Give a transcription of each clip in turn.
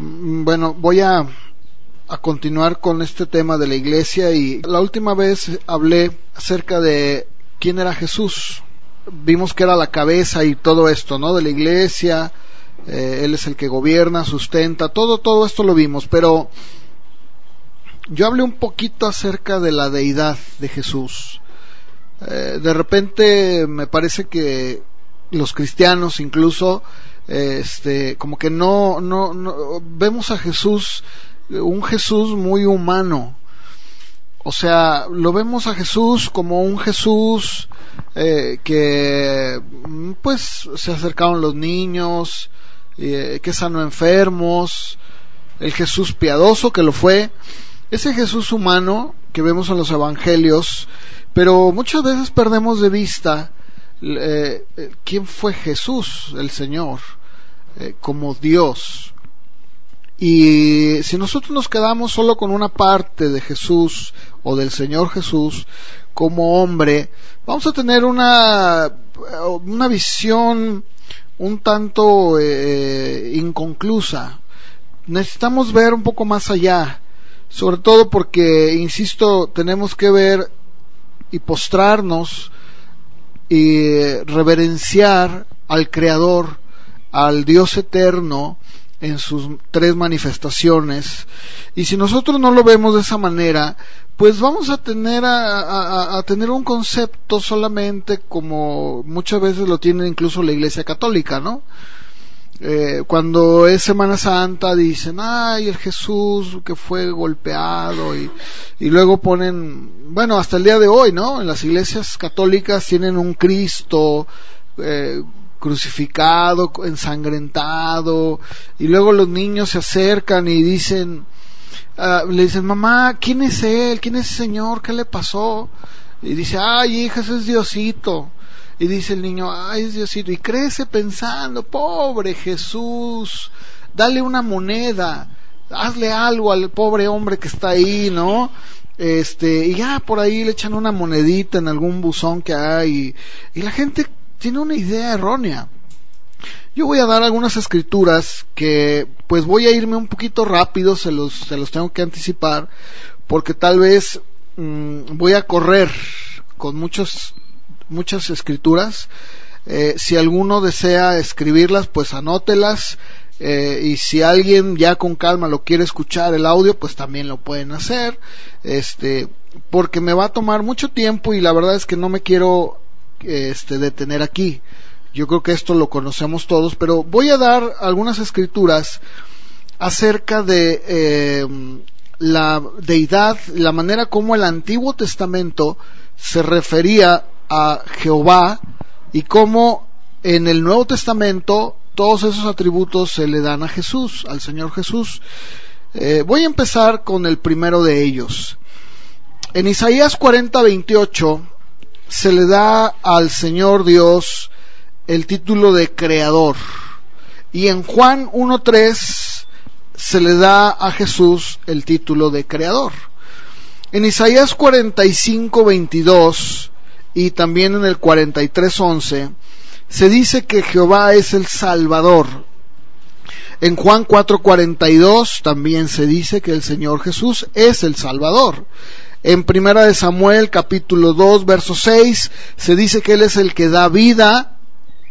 Mm, Bueno, voy a, a continuar con este tema de la iglesia y la última vez hablé acerca de quién era Jesús. Vimos que era la cabeza y todo esto, ¿no? De la iglesia, eh, Él es el que gobierna, sustenta, todo, todo esto lo vimos, pero yo hablé un poquito acerca de la deidad de Jesús. Eh, de repente me parece que los cristianos incluso este como que no, no no vemos a Jesús un Jesús muy humano. O sea lo vemos a Jesús como un Jesús eh, que pues se acercaron los niños eh, que sanó enfermos el Jesús piadoso que lo fue. Ese Jesús humano que vemos en los evangelios pero muchas veces perdemos de vista eh, quién fue Jesús, el Señor, eh, como Dios. Y si nosotros nos quedamos solo con una parte de Jesús o del Señor Jesús como hombre, vamos a tener una, una visión un tanto eh, inconclusa. Necesitamos ver un poco más allá, sobre todo porque, insisto, tenemos que ver y postrarnos y reverenciar al Creador, al Dios eterno en sus tres manifestaciones. Y si nosotros no lo vemos de esa manera, pues vamos a tener a, tener un concepto solamente como muchas veces lo tiene incluso la Iglesia Católica, ¿no? Eh, cuando es Semana Santa dicen, ay, el Jesús que fue golpeado y, y luego ponen, bueno, hasta el día de hoy, ¿no? En las iglesias católicas tienen un Cristo eh, crucificado, ensangrentado y luego los niños se acercan y dicen, uh, le dicen, mamá, ¿quién es él? ¿Quién es ese señor? ¿Qué le pasó? Y dice, ay, hija, ese es Diosito. Y dice el niño, ay Diosito, y crece pensando, pobre Jesús, dale una moneda, hazle algo al pobre hombre que está ahí, ¿no? Este, y ya por ahí le echan una monedita en algún buzón que hay, y, y la gente tiene una idea errónea. Yo voy a dar algunas escrituras que pues voy a irme un poquito rápido, se los, se los tengo que anticipar, porque tal vez mmm, voy a correr con muchos muchas escrituras. Eh, si alguno desea escribirlas, pues anótelas. Eh, y si alguien ya con calma lo quiere escuchar el audio, pues también lo pueden hacer. Este, porque me va a tomar mucho tiempo y la verdad es que no me quiero este, detener aquí. Yo creo que esto lo conocemos todos, pero voy a dar algunas escrituras acerca de eh, la deidad, la manera como el Antiguo Testamento se refería a Jehová y cómo en el Nuevo Testamento todos esos atributos se le dan a Jesús, al Señor Jesús. Eh, voy a empezar con el primero de ellos. En Isaías 40, 28 se le da al Señor Dios el título de Creador. Y en Juan 1.3 se le da a Jesús el título de Creador. En Isaías 45, 22 y también en el 43.11 se dice que Jehová es el Salvador. En Juan 4:42 también se dice que el Señor Jesús es el Salvador. En Primera de Samuel capítulo 2 verso 6 se dice que él es el que da vida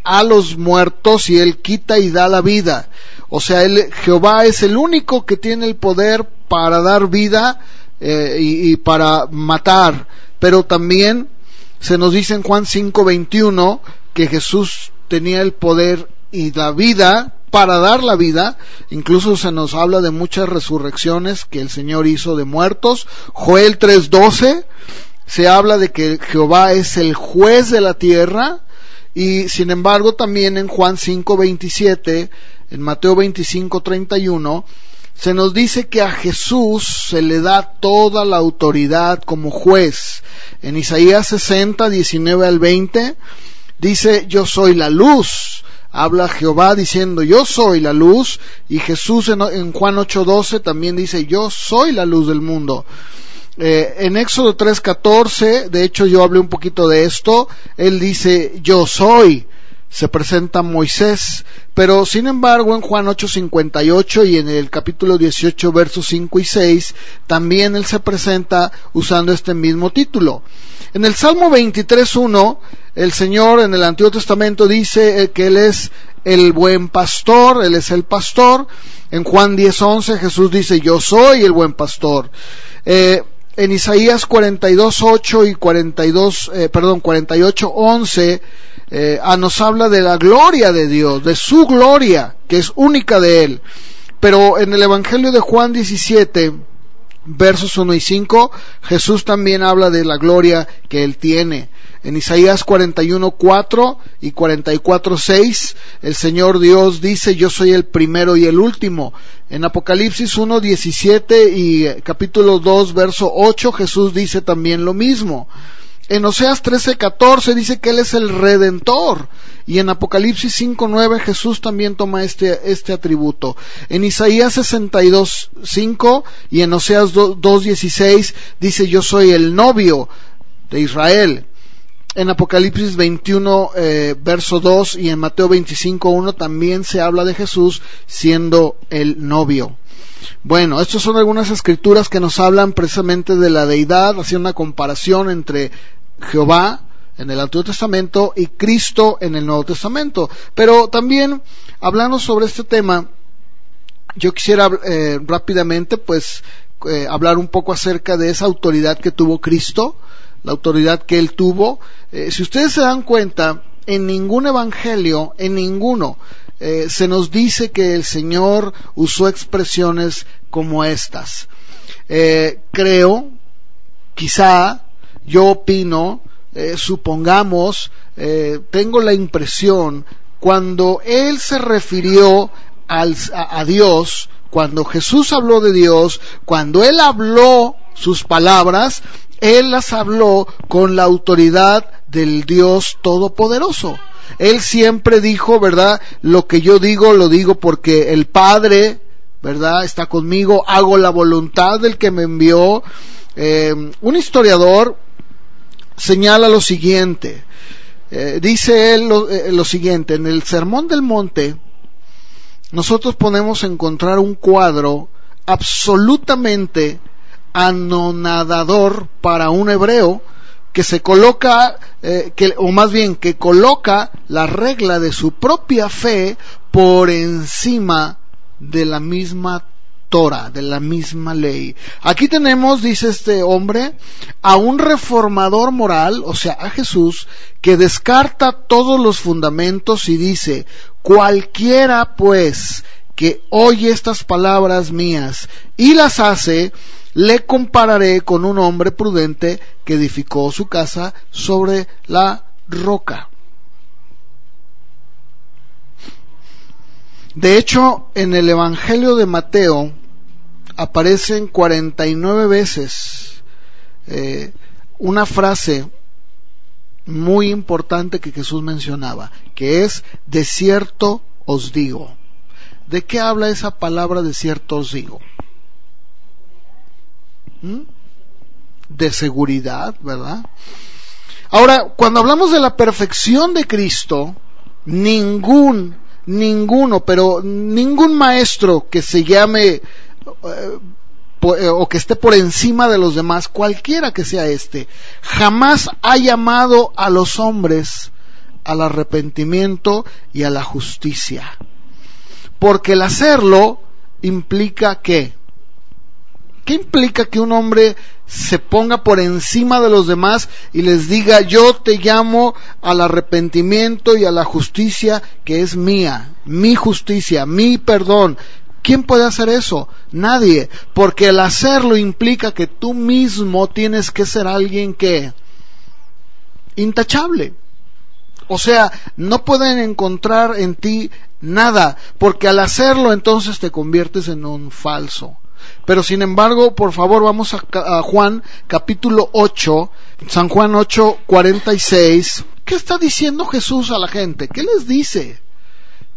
a los muertos y él quita y da la vida. O sea, él, Jehová es el único que tiene el poder para dar vida eh, y, y para matar. Pero también se nos dice en Juan 5:21 que Jesús tenía el poder y la vida para dar la vida. Incluso se nos habla de muchas resurrecciones que el Señor hizo de muertos. Joel 3:12 se habla de que Jehová es el juez de la tierra y sin embargo también en Juan 5:27, en Mateo 25:31 se nos dice que a Jesús se le da toda la autoridad como juez. En Isaías 60, 19 al 20, dice, yo soy la luz. Habla Jehová diciendo, yo soy la luz. Y Jesús en, en Juan 8:12 también dice, yo soy la luz del mundo. Eh, en Éxodo 3:14, de hecho yo hablé un poquito de esto, él dice, yo soy. Se presenta Moisés, pero sin embargo en Juan 8:58 y en el capítulo 18 versos 5 y 6 también él se presenta usando este mismo título. En el Salmo 23:1 el Señor en el Antiguo Testamento dice eh, que él es el buen pastor, él es el pastor. En Juan 10:11 Jesús dice, "Yo soy el buen pastor." Eh, en Isaías 42:8 y 42, eh, perdón, 48:11 eh, ah, nos habla de la gloria de Dios, de su gloria, que es única de Él. Pero en el Evangelio de Juan 17, versos 1 y 5, Jesús también habla de la gloria que Él tiene. En Isaías 41, 4 y 44, 6, el Señor Dios dice, yo soy el primero y el último. En Apocalipsis 1, 17 y eh, capítulo 2, verso 8, Jesús dice también lo mismo. En Oseas 13:14 dice que Él es el redentor. Y en Apocalipsis 5:9 Jesús también toma este, este atributo. En Isaías 62:5 y en Oseas 2:16 dice yo soy el novio de Israel. En Apocalipsis 21, eh, verso 2 y en Mateo 25:1 también se habla de Jesús siendo el novio. Bueno, estas son algunas escrituras que nos hablan precisamente de la deidad, haciendo una comparación entre Jehová en el Antiguo Testamento y Cristo en el Nuevo Testamento. Pero también, hablando sobre este tema, yo quisiera eh, rápidamente, pues, eh, hablar un poco acerca de esa autoridad que tuvo Cristo, la autoridad que él tuvo. Eh, si ustedes se dan cuenta, en ningún evangelio, en ninguno, se nos dice que el Señor usó expresiones como estas. creo, quizá, yo opino, eh, supongamos, eh, tengo la impresión, cuando él se refirió al, a, Dios, cuando Jesús habló de Dios, cuando él habló sus palabras, él las habló con la autoridad del Dios Todopoderoso. Él siempre dijo, ¿verdad? Lo que yo digo, lo digo porque el Padre, ¿verdad? Está conmigo, hago la voluntad del que me envió. Eh, un historiador señala lo siguiente. Eh, dice él eh, lo, siguiente, en el Sermón del Monte nosotros podemos encontrar un cuadro absolutamente anonadador para un hebreo que se coloca, eh, que, o más bien que coloca la regla de su propia fe por encima de la misma Torah, de la misma ley. Aquí tenemos, dice este hombre, a un reformador moral, o sea, a Jesús, que descarta todos los fundamentos y dice, cualquiera pues que oye estas palabras mías y las hace, le compararé con un hombre prudente que edificó su casa sobre la roca. De hecho, en el Evangelio de Mateo aparecen 49 veces eh, una frase muy importante que Jesús mencionaba, que es de cierto os digo. ¿De qué habla esa palabra de cierto os digo? ¿Mm? De seguridad, ¿verdad? Ahora, cuando hablamos de la perfección de Cristo, ningún, ninguno, pero ningún maestro que se llame eh, eh, o que esté por encima de los demás, cualquiera que sea este, jamás ha llamado a los hombres al arrepentimiento y a la justicia. Porque el hacerlo implica que, ¿qué implica que un hombre se ponga por encima de los demás y les diga yo te llamo al arrepentimiento y a la justicia que es mía, mi justicia, mi perdón, ¿Quién puede hacer eso? Nadie, porque el hacerlo implica que tú mismo tienes que ser alguien que intachable. O sea, no pueden encontrar en ti nada, porque al hacerlo entonces te conviertes en un falso. Pero sin embargo, por favor, vamos a, Juan capítulo 8, San Juan 8, 46. ¿Qué está diciendo Jesús a la gente? ¿Qué les dice?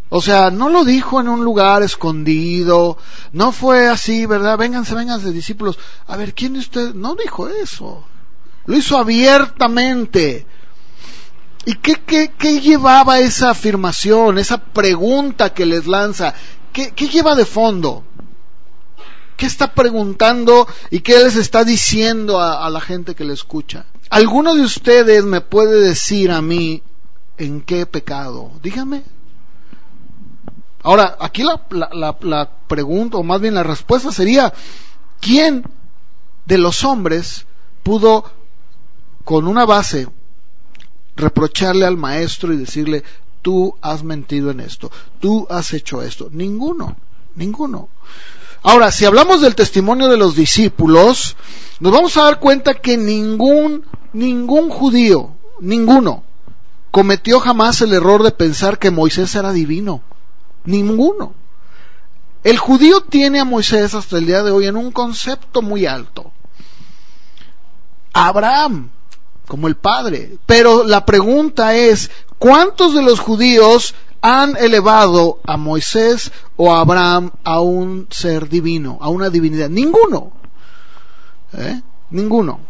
O sea, no lo dijo en un lugar escondido, no fue así, ¿verdad? Vénganse, vénganse, discípulos. A ver, ¿quién es usted? No dijo eso. Lo hizo abiertamente. ¿Y qué, qué, qué, llevaba esa afirmación, esa pregunta que les lanza? ¿Qué, qué lleva de fondo? ¿Qué está preguntando y qué les está diciendo a, la gente que le escucha? ¿Alguno de ustedes me puede decir a mí en qué pecado? Dígame. Ahora, aquí la, la, la, pregunta, o más bien la respuesta sería, ¿quién de los hombres pudo, con una base, reprocharle al maestro y decirle, tú has mentido en esto, tú has hecho esto? Ninguno, ninguno. Ahora, si hablamos del testimonio de los discípulos, nos vamos a dar cuenta que ningún, ningún judío, ninguno, cometió jamás el error de pensar que Moisés era divino. Ninguno. El judío tiene a Moisés hasta el día de hoy en un concepto muy alto. Abraham, como el padre. Pero la pregunta es, ¿cuántos de los judíos han elevado a Moisés o a Abraham a un ser divino, a una divinidad? Ninguno. ¿Eh? Ninguno.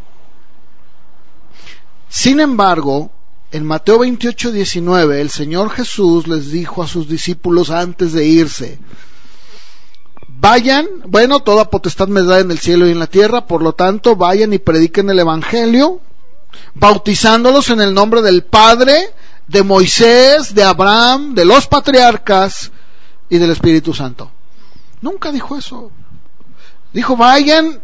Sin embargo, en Mateo 28, 19, el Señor Jesús les dijo a sus discípulos antes de irse, vayan, bueno, toda potestad me da en el cielo y en la tierra, por lo tanto, vayan y prediquen el Evangelio, bautizándolos en el nombre del Padre, de Moisés, de Abraham, de los patriarcas y del Espíritu Santo. Nunca dijo eso. Dijo, vayan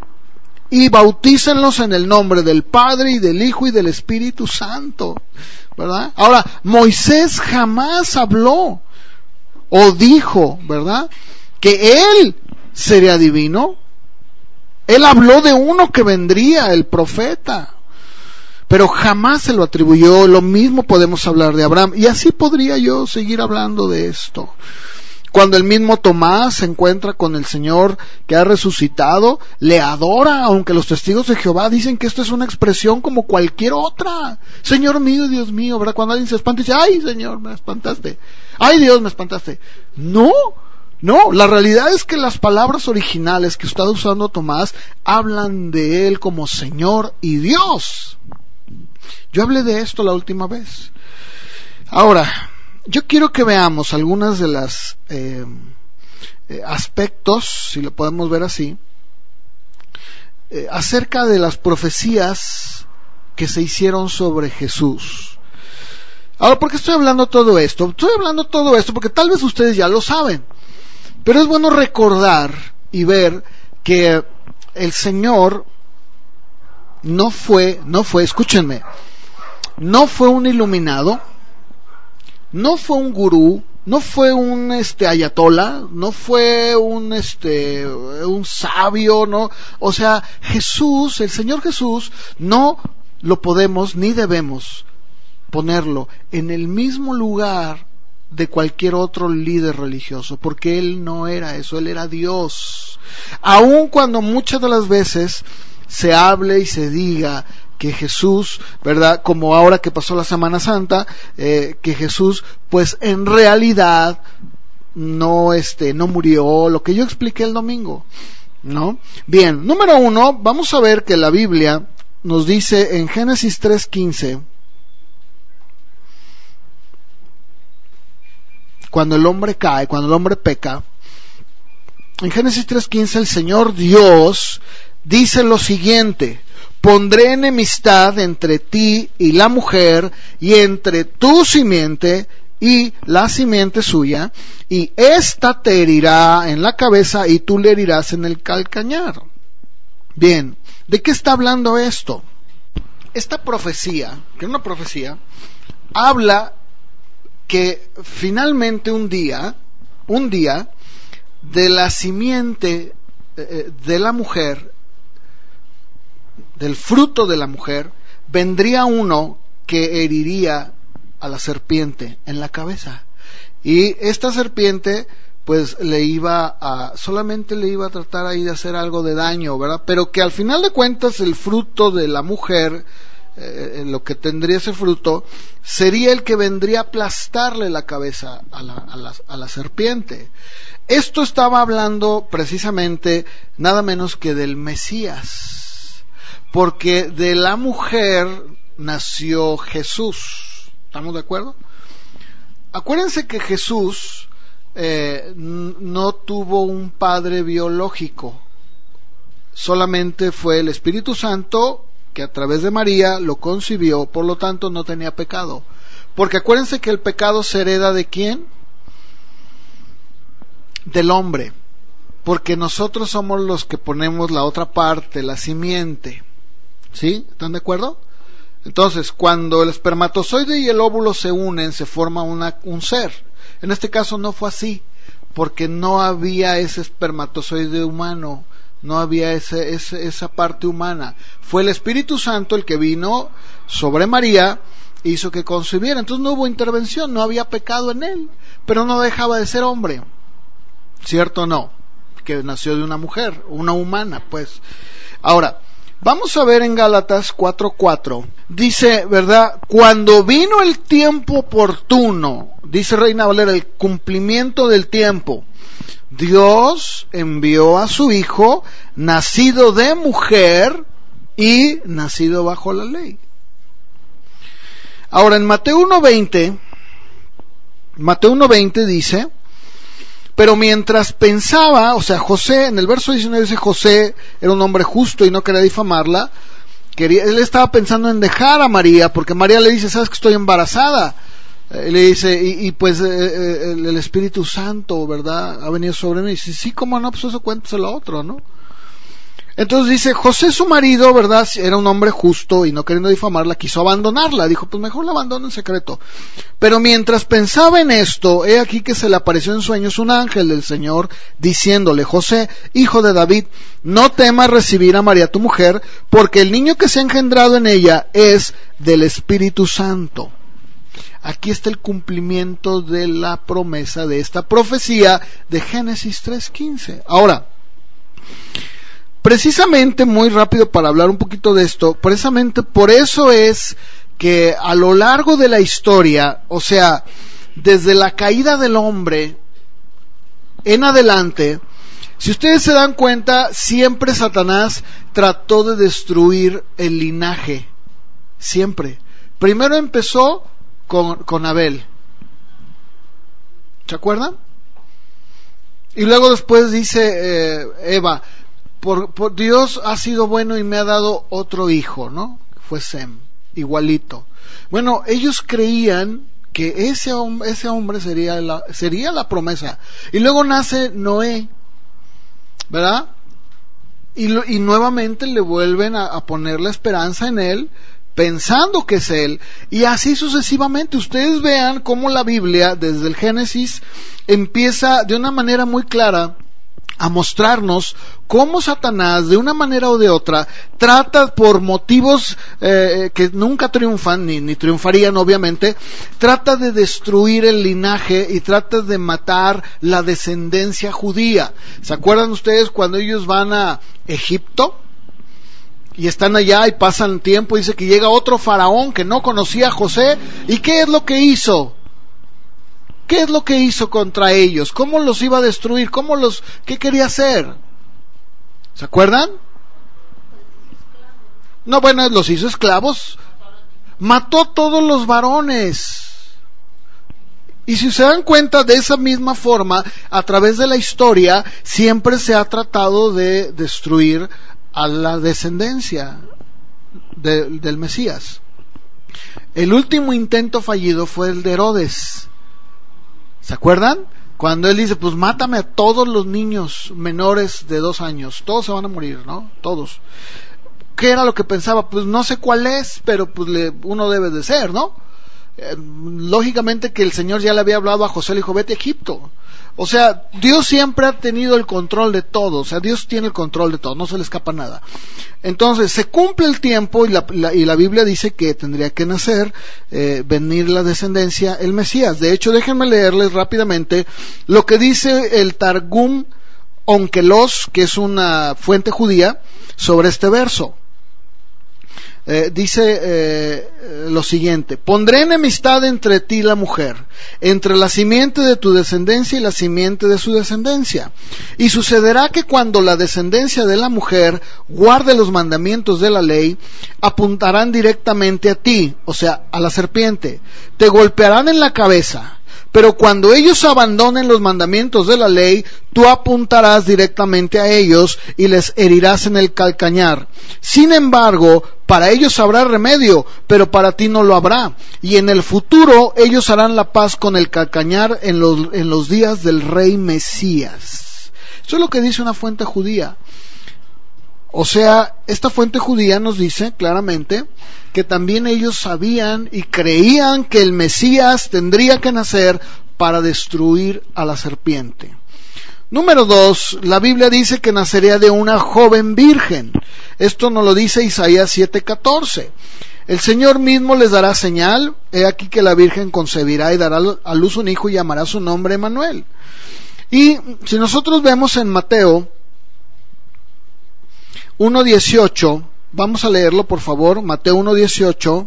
y bautícenlos en el nombre del Padre y del Hijo y del Espíritu Santo. ¿Verdad? Ahora, Moisés jamás habló o dijo, ¿verdad? Que él sería divino. Él habló de uno que vendría, el profeta. Pero jamás se lo atribuyó. Lo mismo podemos hablar de Abraham. Y así podría yo seguir hablando de esto. Cuando el mismo Tomás se encuentra con el Señor que ha resucitado, le adora, aunque los testigos de Jehová dicen que esto es una expresión como cualquier otra. Señor mío, Dios mío, ¿verdad? Cuando alguien se espanta, dice, ay Señor, me espantaste. Ay Dios, me espantaste. No, no, la realidad es que las palabras originales que está usando Tomás hablan de él como Señor y Dios. Yo hablé de esto la última vez. Ahora, yo quiero que veamos algunas de las eh, eh, aspectos, si lo podemos ver así, eh, acerca de las profecías que se hicieron sobre Jesús. Ahora, ¿por qué estoy hablando todo esto? Estoy hablando todo esto porque tal vez ustedes ya lo saben, pero es bueno recordar y ver que el Señor no fue, no fue, escúchenme, no fue un iluminado, no fue un gurú, no fue un este ayatola, no fue un este un sabio, no, o sea, Jesús, el Señor Jesús no lo podemos ni debemos ponerlo en el mismo lugar de cualquier otro líder religioso, porque él no era eso, él era Dios. Aun cuando muchas de las veces se hable y se diga que Jesús, ¿verdad? Como ahora que pasó la Semana Santa, eh, que Jesús, pues en realidad no, este, no murió, lo que yo expliqué el domingo, ¿no? Bien, número uno, vamos a ver que la Biblia nos dice en Génesis 3.15, cuando el hombre cae, cuando el hombre peca, en Génesis 3.15 el Señor Dios dice lo siguiente, pondré enemistad entre ti y la mujer y entre tu simiente y la simiente suya, y ésta te herirá en la cabeza y tú le herirás en el calcañar. Bien, ¿de qué está hablando esto? Esta profecía, que es una profecía, habla que finalmente un día, un día, de la simiente eh, de la mujer del fruto de la mujer, vendría uno que heriría a la serpiente en la cabeza. Y esta serpiente, pues le iba a, solamente le iba a tratar ahí de hacer algo de daño, ¿verdad? Pero que al final de cuentas el fruto de la mujer, eh, lo que tendría ese fruto, sería el que vendría a aplastarle la cabeza a la, serpiente. Esto estaba hablando precisamente nada menos que del Mesías porque de la mujer nació Jesús. ¿Estamos de acuerdo? Acuérdense que Jesús eh, no tuvo un padre biológico, solamente fue el Espíritu Santo que a través de María lo concibió, por lo tanto no tenía pecado. Porque acuérdense que el pecado se hereda de quién? Del hombre. Porque nosotros somos los que ponemos la otra parte, la simiente. ¿Sí? ¿Están de acuerdo? Entonces, cuando el espermatozoide y el óvulo se unen, se forma una, un ser. En este caso no fue así, porque no había ese espermatozoide humano, no había ese, esa parte humana. Fue el Espíritu Santo el que vino sobre María, hizo que concibiera. Entonces no hubo intervención, no había pecado en él, pero no dejaba de ser hombre. ¿Cierto o no? Que nació de una mujer, una humana, pues. Ahora, Vamos a ver en Gálatas 4:4. Dice, ¿verdad? Cuando vino el tiempo oportuno, dice Reina Valera, el cumplimiento del tiempo, Dios envió a su Hijo, nacido de mujer y nacido bajo la ley. Ahora en Mateo 1:20, Mateo 1:20 dice, pero mientras pensaba, o sea, José, en el verso 19 dice José era un hombre justo y no quería difamarla, quería, él estaba pensando en dejar a María, porque María le dice, sabes que estoy embarazada. Eh, le dice, y, pues eh, eh, el, Espíritu Santo, ¿verdad? Ha venido sobre mí. Y dice, sí, cómo no, pues eso cuéntaselo a otro, ¿no? Entonces dice, José su marido, ¿verdad? Era un hombre justo y no queriendo difamarla, quiso abandonarla. Dijo, pues mejor la abandono en secreto. Pero mientras pensaba en esto, he aquí que se le apareció en sueños un ángel del Señor diciéndole, José, hijo de David, no temas recibir a María tu mujer, porque el niño que se ha engendrado en ella es del Espíritu Santo. Aquí está el cumplimiento de la promesa de esta profecía de Génesis 3.15. Ahora, precisamente, muy rápido para hablar un poquito de esto, precisamente por eso es que a lo largo de la historia, o sea, desde la caída del hombre en adelante, si ustedes se dan cuenta, siempre Satanás trató de destruir el linaje. Siempre. Primero empezó con, con Abel. ¿Se acuerdan? Y luego después dice eh, Eva, por, Dios ha sido bueno y me ha dado otro hijo, ¿no? Fue Sem, igualito. Bueno, ellos creían que ese, ese hombre sería la, sería la promesa. Y luego nace Noé, ¿verdad? Y, y nuevamente le vuelven a poner la esperanza en él, pensando que es Él, y así sucesivamente. Ustedes vean cómo la Biblia, desde el Génesis, empieza de una manera muy clara a mostrarnos cómo Satanás, de una manera o de otra, trata por motivos eh, que nunca triunfan, ni, ni, triunfarían obviamente, trata de destruir el linaje y trata de matar la descendencia judía. ¿Se acuerdan ustedes cuando ellos van a Egipto? y están allá y pasan tiempo, dice que llega otro faraón que no conocía a José, ¿y qué es lo que hizo? ¿Qué es lo que hizo contra ellos? ¿Cómo los iba a destruir? ¿Cómo los, qué quería hacer? ¿Se acuerdan? No, bueno, los hizo esclavos. Mató a todos los varones. Y si se dan cuenta, de esa misma forma, a través de la historia, siempre se ha tratado de destruir a la descendencia del Mesías. El último intento fallido fue el de Herodes. ¿Se acuerdan? Cuando él dice, pues mátame a todos los niños menores de dos años, todos se van a morir, ¿no? Todos. ¿Qué era lo que pensaba? Pues no sé cuál es, pero pues le, uno debe de ser, ¿no? Eh, lógicamente que el Señor ya le había hablado a José, le dijo, vete a Egipto. O sea, Dios siempre ha tenido el control de todo, o sea, Dios tiene el control de todo, no se le escapa nada. Entonces, se cumple el tiempo y la, y la Biblia dice que tendría que nacer, eh, venir la descendencia, el Mesías. De hecho, déjenme leerles rápidamente lo que dice el Targum Onkelos, que es una fuente judía, sobre este verso. Eh, dice eh, lo siguiente, pondré enemistad entre ti y la mujer, entre la simiente de tu descendencia y la simiente de su descendencia. Y sucederá que cuando la descendencia de la mujer guarde los mandamientos de la ley, apuntarán directamente a ti, o sea, a la serpiente, te golpearán en la cabeza pero cuando ellos abandonen los mandamientos de la ley, tú apuntarás directamente a ellos y les herirás en el calcañar. Sin embargo, para ellos habrá remedio, pero para ti no lo habrá. Y en el futuro ellos harán la paz con el calcañar en los, en los días del rey Mesías. Eso es lo que dice una fuente judía. O sea, esta fuente judía nos dice claramente que también ellos sabían y creían que el Mesías tendría que nacer para destruir a la serpiente. Número dos, la Biblia dice que nacería de una joven virgen. Esto nos lo dice Isaías 7:14. El Señor mismo les dará señal, he aquí que la Virgen concebirá y dará a luz un hijo y llamará su nombre Emanuel. Y si nosotros vemos en Mateo 1.18, vamos a leerlo por favor, Mateo 1.18.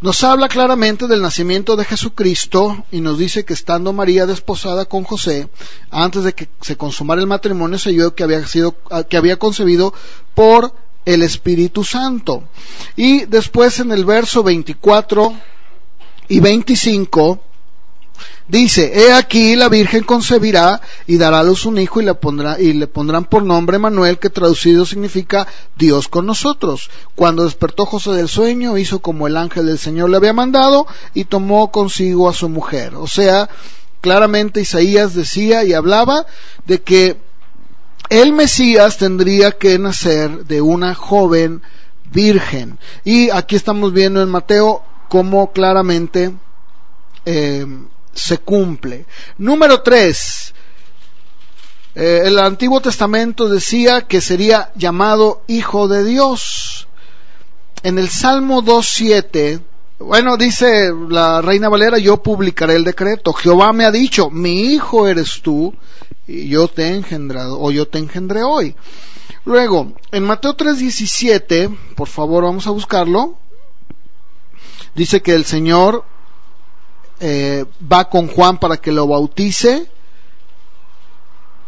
Nos habla claramente del nacimiento de Jesucristo y nos dice que estando María desposada con José, antes de que se consumara el matrimonio, se oyó que había sido, que había concebido por el Espíritu Santo. Y después en el verso 24 y 25 dice, he aquí la Virgen concebirá y dará luz un hijo y le, pondrá, y le pondrán por nombre Manuel, que traducido significa Dios con nosotros. Cuando despertó José del sueño, hizo como el ángel del Señor le había mandado y tomó consigo a su mujer. O sea, claramente Isaías decía y hablaba de que el Mesías tendría que nacer de una joven virgen. Y aquí estamos viendo en Mateo cómo claramente eh, se cumple. Número tres, eh, el Antiguo Testamento decía que sería llamado Hijo de Dios. En el Salmo 2.7, bueno, dice la Reina Valera, yo publicaré el decreto. Jehová me ha dicho, mi hijo eres tú, y yo te he engendrado, o yo te engendré hoy. Luego, en Mateo 3.17, por favor vamos a buscarlo, dice que el Señor eh, va con Juan para que lo bautice.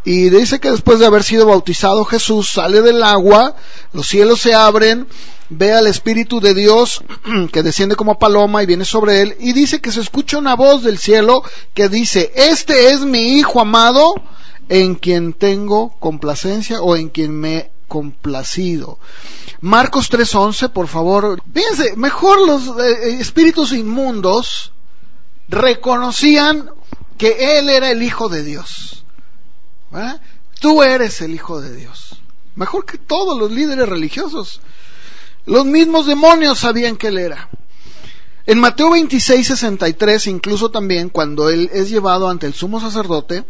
Y dice que después de haber sido bautizado Jesús sale del agua, los cielos se abren, ve al Espíritu de Dios que desciende como paloma y viene sobre él, y dice que se escucha una voz del cielo que dice, este es mi Hijo amado en quien tengo complacencia o en quien me complacido. Marcos 3:11, por favor. Fíjense, mejor los eh, espíritus inmundos reconocían que Él era el Hijo de Dios. Tú eres el Hijo de Dios. Mejor que todos los líderes religiosos. Los mismos demonios sabían que Él era. En Mateo 26, 63, incluso también cuando Él es llevado ante el sumo sacerdote,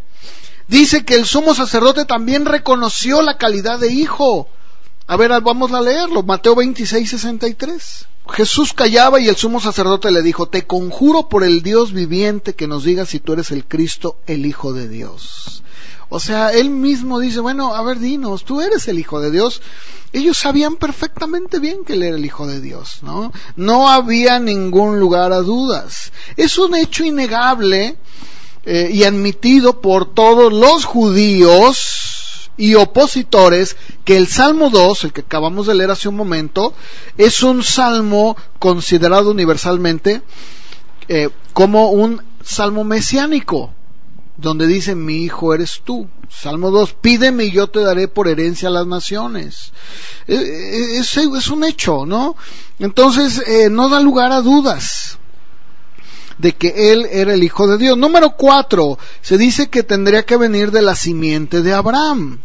dice que el sumo sacerdote también reconoció la calidad de hijo. A ver, vamos a leerlo. Mateo 26, 63. Jesús callaba y el sumo sacerdote le dijo, te conjuro por el Dios viviente que nos diga si tú eres el Cristo, el Hijo de Dios. O sea, él mismo dice, bueno, a ver, dinos, tú eres el Hijo de Dios. Ellos sabían perfectamente bien que él era el Hijo de Dios, ¿no? No había ningún lugar a dudas. Es un hecho innegable eh, y admitido por todos los judíos y opositores que el Salmo 2, el que acabamos de leer hace un momento, es un salmo considerado universalmente eh, como un salmo mesiánico, donde dice, mi hijo eres tú. Salmo 2, pídeme y yo te daré por herencia a las naciones. Eh, eh, es, es un hecho, ¿no? Entonces, no da lugar a dudas de que él era el hijo de Dios. Número cuatro, se dice que tendría que venir de la simiente de Abraham.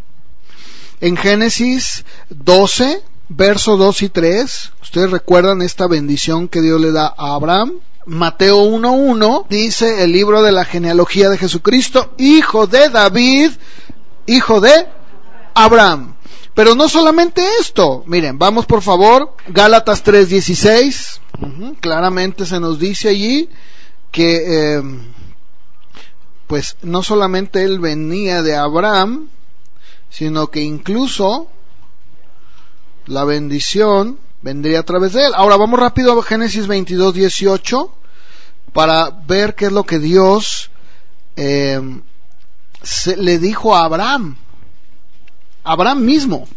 En Génesis 12, verso 2 y 3, ustedes recuerdan esta bendición que Dios le da a Abraham. Mateo 1.1 dice el libro de la genealogía de Jesucristo, hijo de David, hijo de Abraham. Pero no solamente esto, miren, vamos por favor, Gálatas 3.16, claramente se nos dice allí que eh, pues no solamente él venía de Abraham, sino que incluso la bendición vendría a través de él. Ahora vamos rápido a Génesis 22, 18 para ver qué es lo que Dios eh, le dijo a Abraham. Abraham mismo.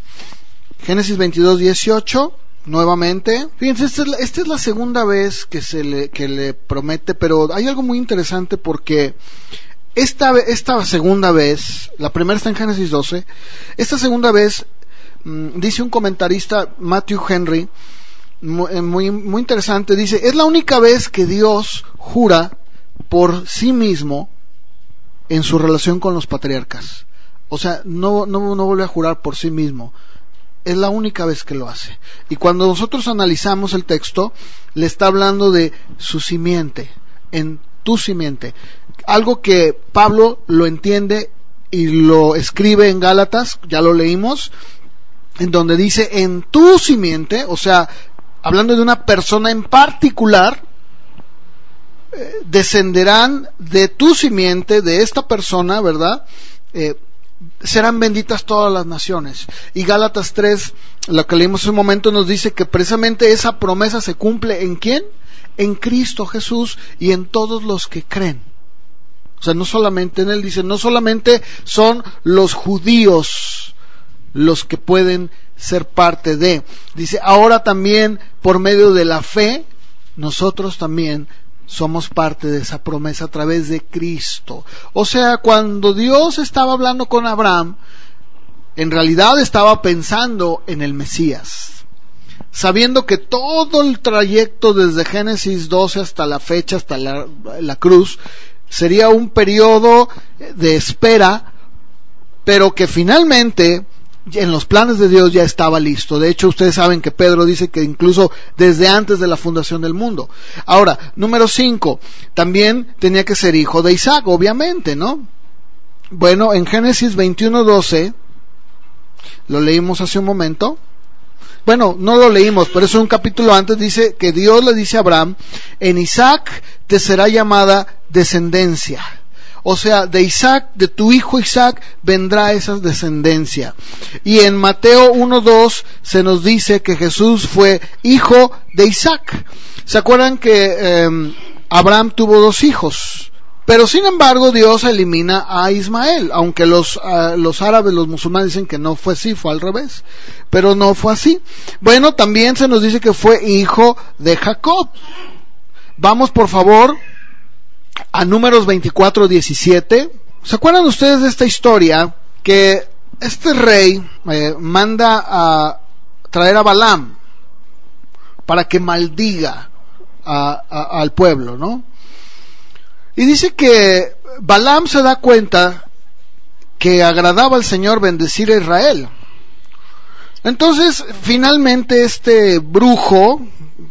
Génesis 22, 18 nuevamente. Fíjense, esta es, la, es la segunda vez que se le, que le promete, pero hay algo muy interesante porque esta, esta segunda vez, la primera está en Génesis 12, esta segunda vez, mmm, dice un comentarista, Matthew Henry, muy, eh, muy, muy interesante, dice, es la única vez que Dios jura por sí mismo en su relación con los patriarcas. O sea, no, no, no vuelve a jurar por sí mismo, es la única vez que lo hace. Y cuando nosotros analizamos el texto, le está hablando de su simiente, en tu simiente. Algo que Pablo lo entiende y lo escribe en Gálatas, ya lo leímos, en donde dice en tu simiente, o sea, hablando de una persona en particular, eh, descenderán de tu simiente, de esta persona, ¿verdad? Eh, serán benditas todas las naciones. Y Gálatas 3, lo que leímos en un momento, nos dice que precisamente esa promesa se cumple en quién? En Cristo Jesús y en todos los que creen. O sea, no solamente en él, dice, no solamente son los judíos los que pueden ser parte de. Dice, ahora también por medio de la fe, nosotros también somos parte de esa promesa a través de Cristo. O sea, cuando Dios estaba hablando con Abraham, en realidad estaba pensando en el Mesías, sabiendo que todo el trayecto desde Génesis 12 hasta la fecha, hasta la, la cruz, sería un periodo de espera, pero que finalmente en los planes de Dios ya estaba listo. De hecho, ustedes saben que Pedro dice que incluso desde antes de la fundación del mundo. Ahora, número cinco, también tenía que ser hijo de Isaac, obviamente, ¿no? Bueno, en Génesis 21:12, lo leímos hace un momento. Bueno, no lo leímos, pero es un capítulo antes, dice que Dios le dice a Abraham, en Isaac te será llamada descendencia. O sea, de Isaac, de tu hijo Isaac, vendrá esa descendencia. Y en Mateo 1.2 se nos dice que Jesús fue hijo de Isaac. ¿Se acuerdan que eh, Abraham tuvo dos hijos? Pero sin embargo Dios elimina a Ismael, aunque los, uh, los árabes, los musulmanes dicen que no fue así, fue al revés. Pero no fue así. Bueno, también se nos dice que fue hijo de Jacob. Vamos por favor a números 24, 17. ¿Se acuerdan ustedes de esta historia? Que este rey eh, manda a traer a Balaam para que maldiga a, al pueblo, ¿no? Y dice que Balaam se da cuenta que agradaba al Señor bendecir a Israel. Entonces, finalmente este brujo,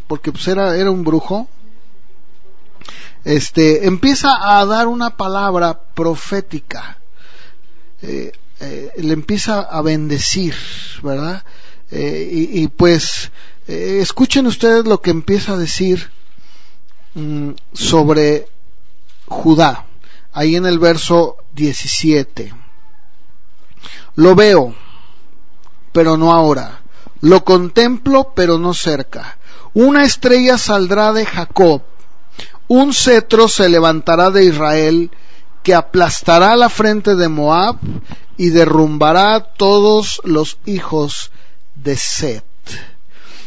porque pues era un brujo, este, empieza a dar una palabra profética, eh, eh, le empieza a bendecir, ¿verdad? Eh, y, pues escuchen ustedes lo que empieza a decir mmm, sobre Judá, ahí en el verso 17. Lo veo, pero no ahora. Lo contemplo, pero no cerca. Una estrella saldrá de Jacob un cetro se levantará de Israel que aplastará la frente de Moab y derrumbará todos los hijos de Set.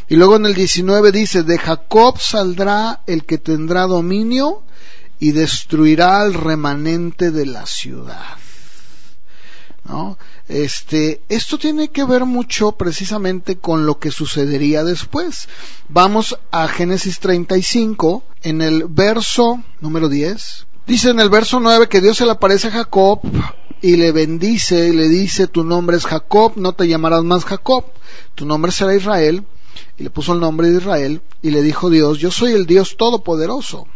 Y luego en el 19 dice, de Jacob saldrá el que tendrá dominio y destruirá al remanente de la ciudad. ¿No? Este, esto tiene que ver mucho precisamente con lo que sucedería después. Vamos a Génesis 35, en el verso número 10. Dice en el verso 9 que Dios se le aparece a Jacob y le bendice y le dice, tu nombre es Jacob, no te llamarás más Jacob, tu nombre será Israel. Y le puso el nombre de Israel y le dijo Dios, yo soy el Dios todopoderoso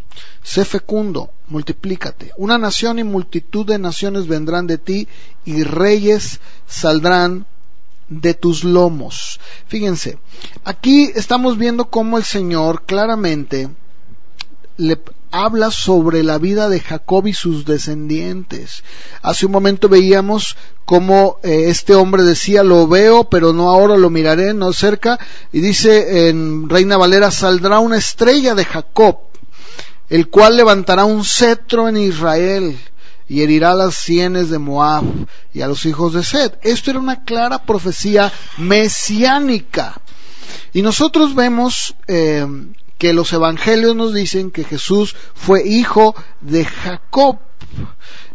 sé fecundo, multiplícate. Una nación y multitud de naciones vendrán de ti y reyes saldrán de tus lomos. Fíjense, aquí estamos viendo cómo el Señor claramente le habla sobre la vida de Jacob y sus descendientes. Hace un momento veíamos cómo eh, este hombre decía, lo veo, pero no ahora, lo miraré, no cerca, y dice en Reina Valera, saldrá una estrella de Jacob, el cual levantará un cetro en Israel y herirá las sienes de Moab y a los hijos de Sed. Esto era una clara profecía mesiánica. Y nosotros vemos eh, que los evangelios nos dicen que Jesús fue hijo de Jacob.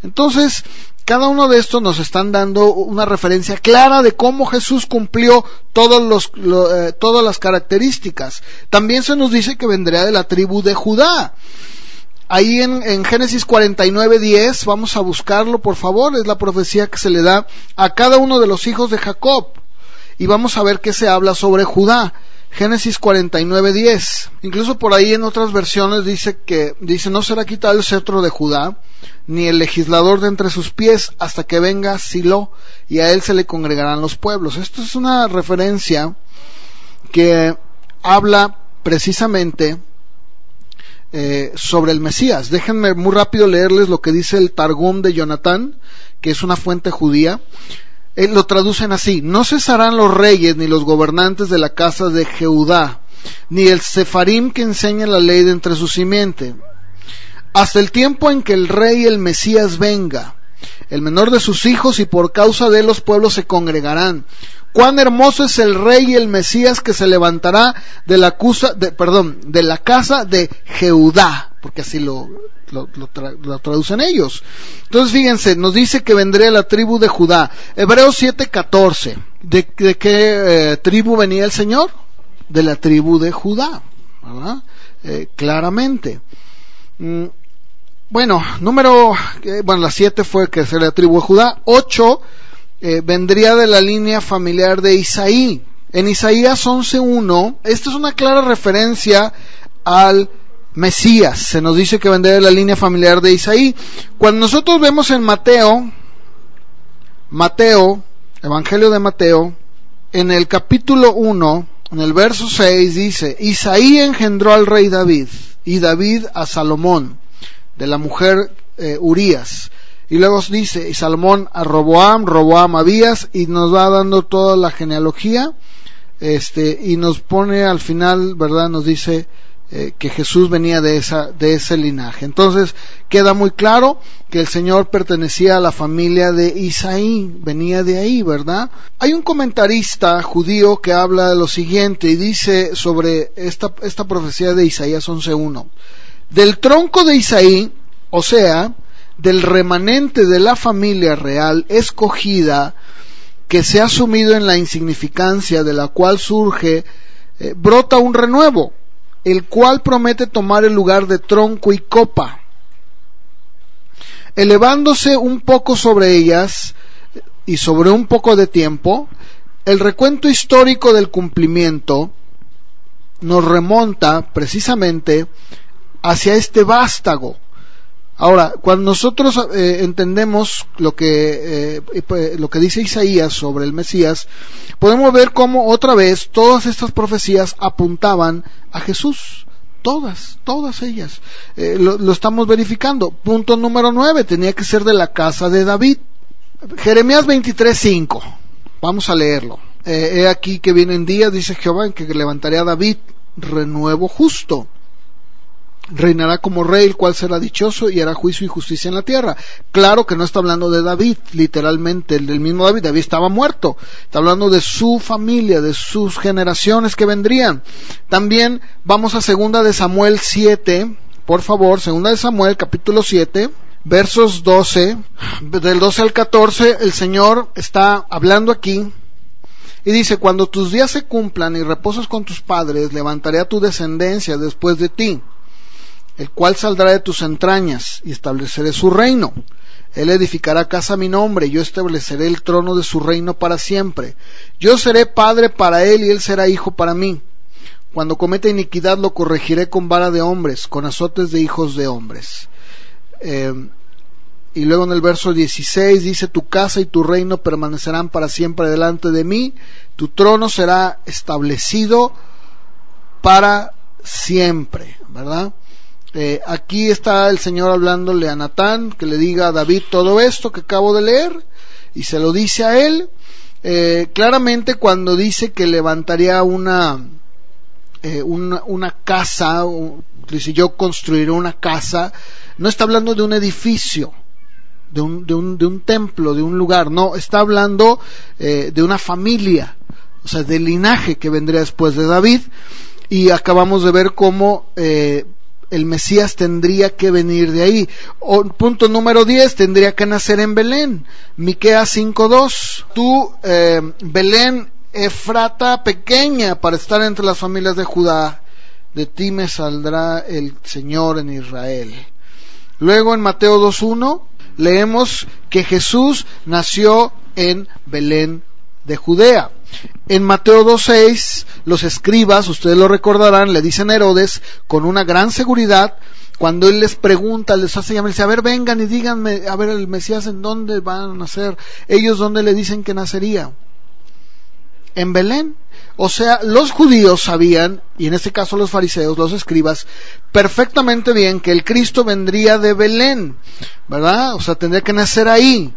Entonces, cada uno de estos nos están dando una referencia clara de cómo Jesús cumplió todos los, eh, todas las características. También se nos dice que vendría de la tribu de Judá. Ahí en, en Génesis 49:10, vamos a buscarlo por favor, es la profecía que se le da a cada uno de los hijos de Jacob. Y vamos a ver qué se habla sobre Judá. Génesis 49:10. Incluso por ahí en otras versiones dice que dice no será quitado el cetro de Judá ni el legislador de entre sus pies hasta que venga Silo y a él se le congregarán los pueblos. Esto es una referencia que habla precisamente eh, sobre el Mesías. Déjenme muy rápido leerles lo que dice el Targum de Jonatán, que es una fuente judía. Eh, lo traducen así, no cesarán los reyes ni los gobernantes de la casa de Jehudá, ni el sefarim que enseña la ley de entre su simiente, hasta el tiempo en que el rey el Mesías venga, el menor de sus hijos, y por causa de los pueblos se congregarán. Cuán hermoso es el rey y el Mesías que se levantará de la, de, perdón, de la casa de Jehudá, porque así lo, lo, traducen ellos. Entonces fíjense, nos dice que vendría la tribu de Judá. Hebreos 7:14. ¿De, ¿De qué eh, tribu venía el Señor? De la tribu de Judá, ¿verdad? Eh, claramente. Mm, bueno, número, eh, bueno, la 7 fue que se la tribu de Judá. 8 eh, vendría de la línea familiar de Isaí. En Isaías 11.1, esta es una clara referencia al Mesías. Se nos dice que vendría de la línea familiar de Isaí. Cuando nosotros vemos en Mateo, Mateo, Evangelio de Mateo, en el capítulo 1, en el verso 6 dice, Isaí engendró al rey David y David a Salomón, de la mujer eh, Urías. Y luego dice, y Salomón a Roboam, Roboam a Abías, y nos va dando toda la genealogía, este, y nos pone al final, ¿verdad? Nos dice eh, que Jesús venía de esa, de ese linaje. Entonces, queda muy claro que el Señor pertenecía a la familia de Isaí, venía de ahí, ¿verdad? Hay un comentarista judío que habla de lo siguiente y dice sobre esta, esta profecía de Isaías 11.1. Del tronco de Isaí, o sea, del remanente de la familia real escogida que se ha sumido en la insignificancia de la cual surge, eh, brota un renuevo, el cual promete tomar el lugar de tronco y copa, elevándose un poco sobre ellas y sobre un poco de tiempo, el recuento histórico del cumplimiento nos remonta precisamente hacia este vástago, Ahora, cuando nosotros eh, entendemos lo que, eh, pues, lo que dice Isaías sobre el Mesías, podemos ver cómo otra vez todas estas profecías apuntaban a Jesús. Todas, todas ellas. Eh, lo, lo, estamos verificando. Punto número nueve, tenía que ser de la casa de David. Jeremías 23.5. Vamos a leerlo. he aquí que vienen días, dice Jehová, en que levantaré a David renuevo justo reinará como rey, el cual será dichoso y hará juicio y justicia en la tierra. Claro que no está hablando de David, literalmente, el mismo David. David estaba muerto. Está hablando de su familia, de sus generaciones que vendrían. También vamos a segunda de Samuel 7, por favor, segunda de Samuel capítulo 7, versos 12, del 12 al 14, el Señor está hablando aquí y dice, cuando tus días se cumplan y reposas con tus padres, levantaré a tu descendencia después de ti el cual saldrá de tus entrañas, y estableceré su reino. Él edificará casa a mi nombre, y yo estableceré el trono de su reino para siempre. Yo seré padre para él, y él será hijo para mí. Cuando cometa iniquidad lo corregiré con vara de hombres, con azotes de hijos de hombres. Eh, y luego en el verso 16 dice, tu casa y tu reino permanecerán para siempre delante de mí, tu trono será establecido para siempre, ¿verdad? Eh, aquí está el Señor hablándole a Natán, que le diga a David todo esto que acabo de leer, y se lo dice a él. Eh, claramente cuando dice que levantaría una, eh, una, casa, yo construiré una casa, no está hablando de un edificio, de un, de un, de un templo, de un lugar, no, está hablando de una familia, o sea, del linaje que vendría después de David, y acabamos de ver cómo el Mesías tendría que venir de ahí. Punto número 10, tendría que nacer en Belén. Miqueas 5.2. Tú, eh, Belén, Efrata pequeña para estar entre las familias de Judá, de ti me saldrá el Señor en Israel. Luego en Mateo 2.1 leemos que Jesús nació en Belén de Judea. En Mateo 2.6, los escribas, ustedes lo recordarán, le dicen a Herodes con una gran seguridad, cuando él les pregunta, les hace llamar, dice, a ver, vengan y díganme, a ver, el Mesías, ¿en dónde van a nacer? Ellos, ¿dónde le dicen que nacería? En Belén. O sea, los judíos sabían, y en este caso los fariseos, los escribas, perfectamente bien que el Cristo vendría de Belén, ¿verdad? O sea, tendría que nacer ahí.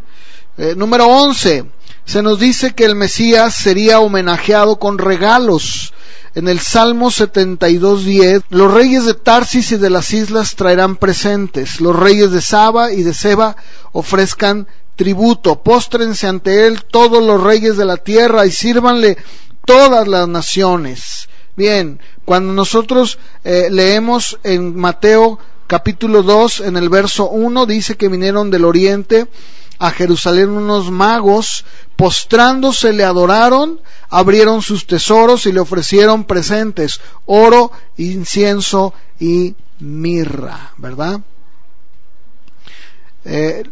Eh, número 11 se nos dice que el Mesías sería homenajeado con regalos. En el Salmo 72.10, los reyes de Tarsis y de las islas traerán presentes. Los reyes de Saba y de Seba ofrezcan tributo. Póstrense ante él todos los reyes de la tierra y sírvanle todas las naciones. Bien, cuando nosotros eh, leemos en Mateo capítulo 2, en el verso 1, dice que vinieron del oriente a Jerusalén unos magos, postrándose le adoraron, abrieron sus tesoros y le ofrecieron presentes, oro, incienso y mirra, ¿verdad? Eh,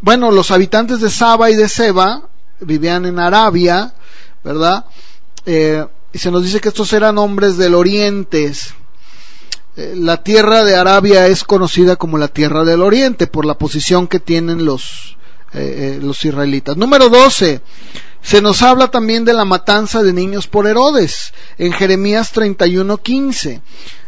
bueno, los habitantes de Saba y de Seba vivían en Arabia, ¿verdad? Eh, y se nos dice que estos eran hombres del oriente, la tierra de Arabia es conocida como la tierra del oriente por la posición que tienen los, eh, los israelitas. Número 12. Se nos habla también de la matanza de niños por Herodes en Jeremías 31:15.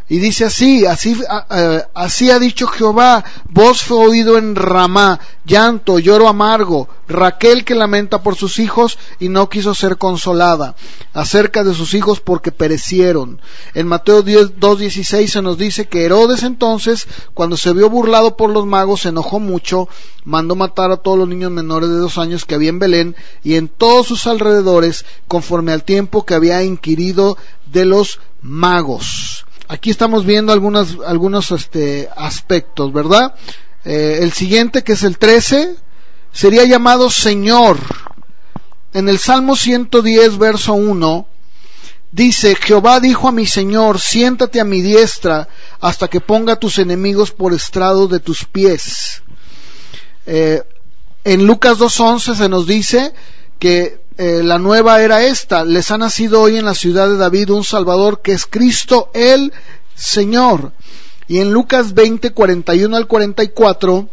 Y dice así, así, ha dicho Jehová, voz fue oído en Ramá, llanto, lloro amargo, Raquel que lamenta por sus hijos y no quiso ser consolada, acerca de sus hijos porque perecieron. En Mateo 2.16 se nos dice que Herodes entonces, cuando se vio burlado por los magos, se enojó mucho, mandó matar a todos los niños menores de dos años que había en Belén y en todos sus alrededores, conforme al tiempo que había inquirido de los magos aquí estamos viendo algunos, algunos este, aspectos, ¿verdad? Eh, el siguiente, que es el 13, sería llamado Señor. En el Salmo 110, verso 1, dice, Jehová dijo a mi Señor, siéntate a mi diestra hasta que ponga tus enemigos por estrado de tus pies. Eh, en Lucas 2.11 se nos dice que eh, la nueva era esta, les ha nacido hoy en la ciudad de David un Salvador que es Cristo el Señor. Y en Lucas 20, 41 al 44,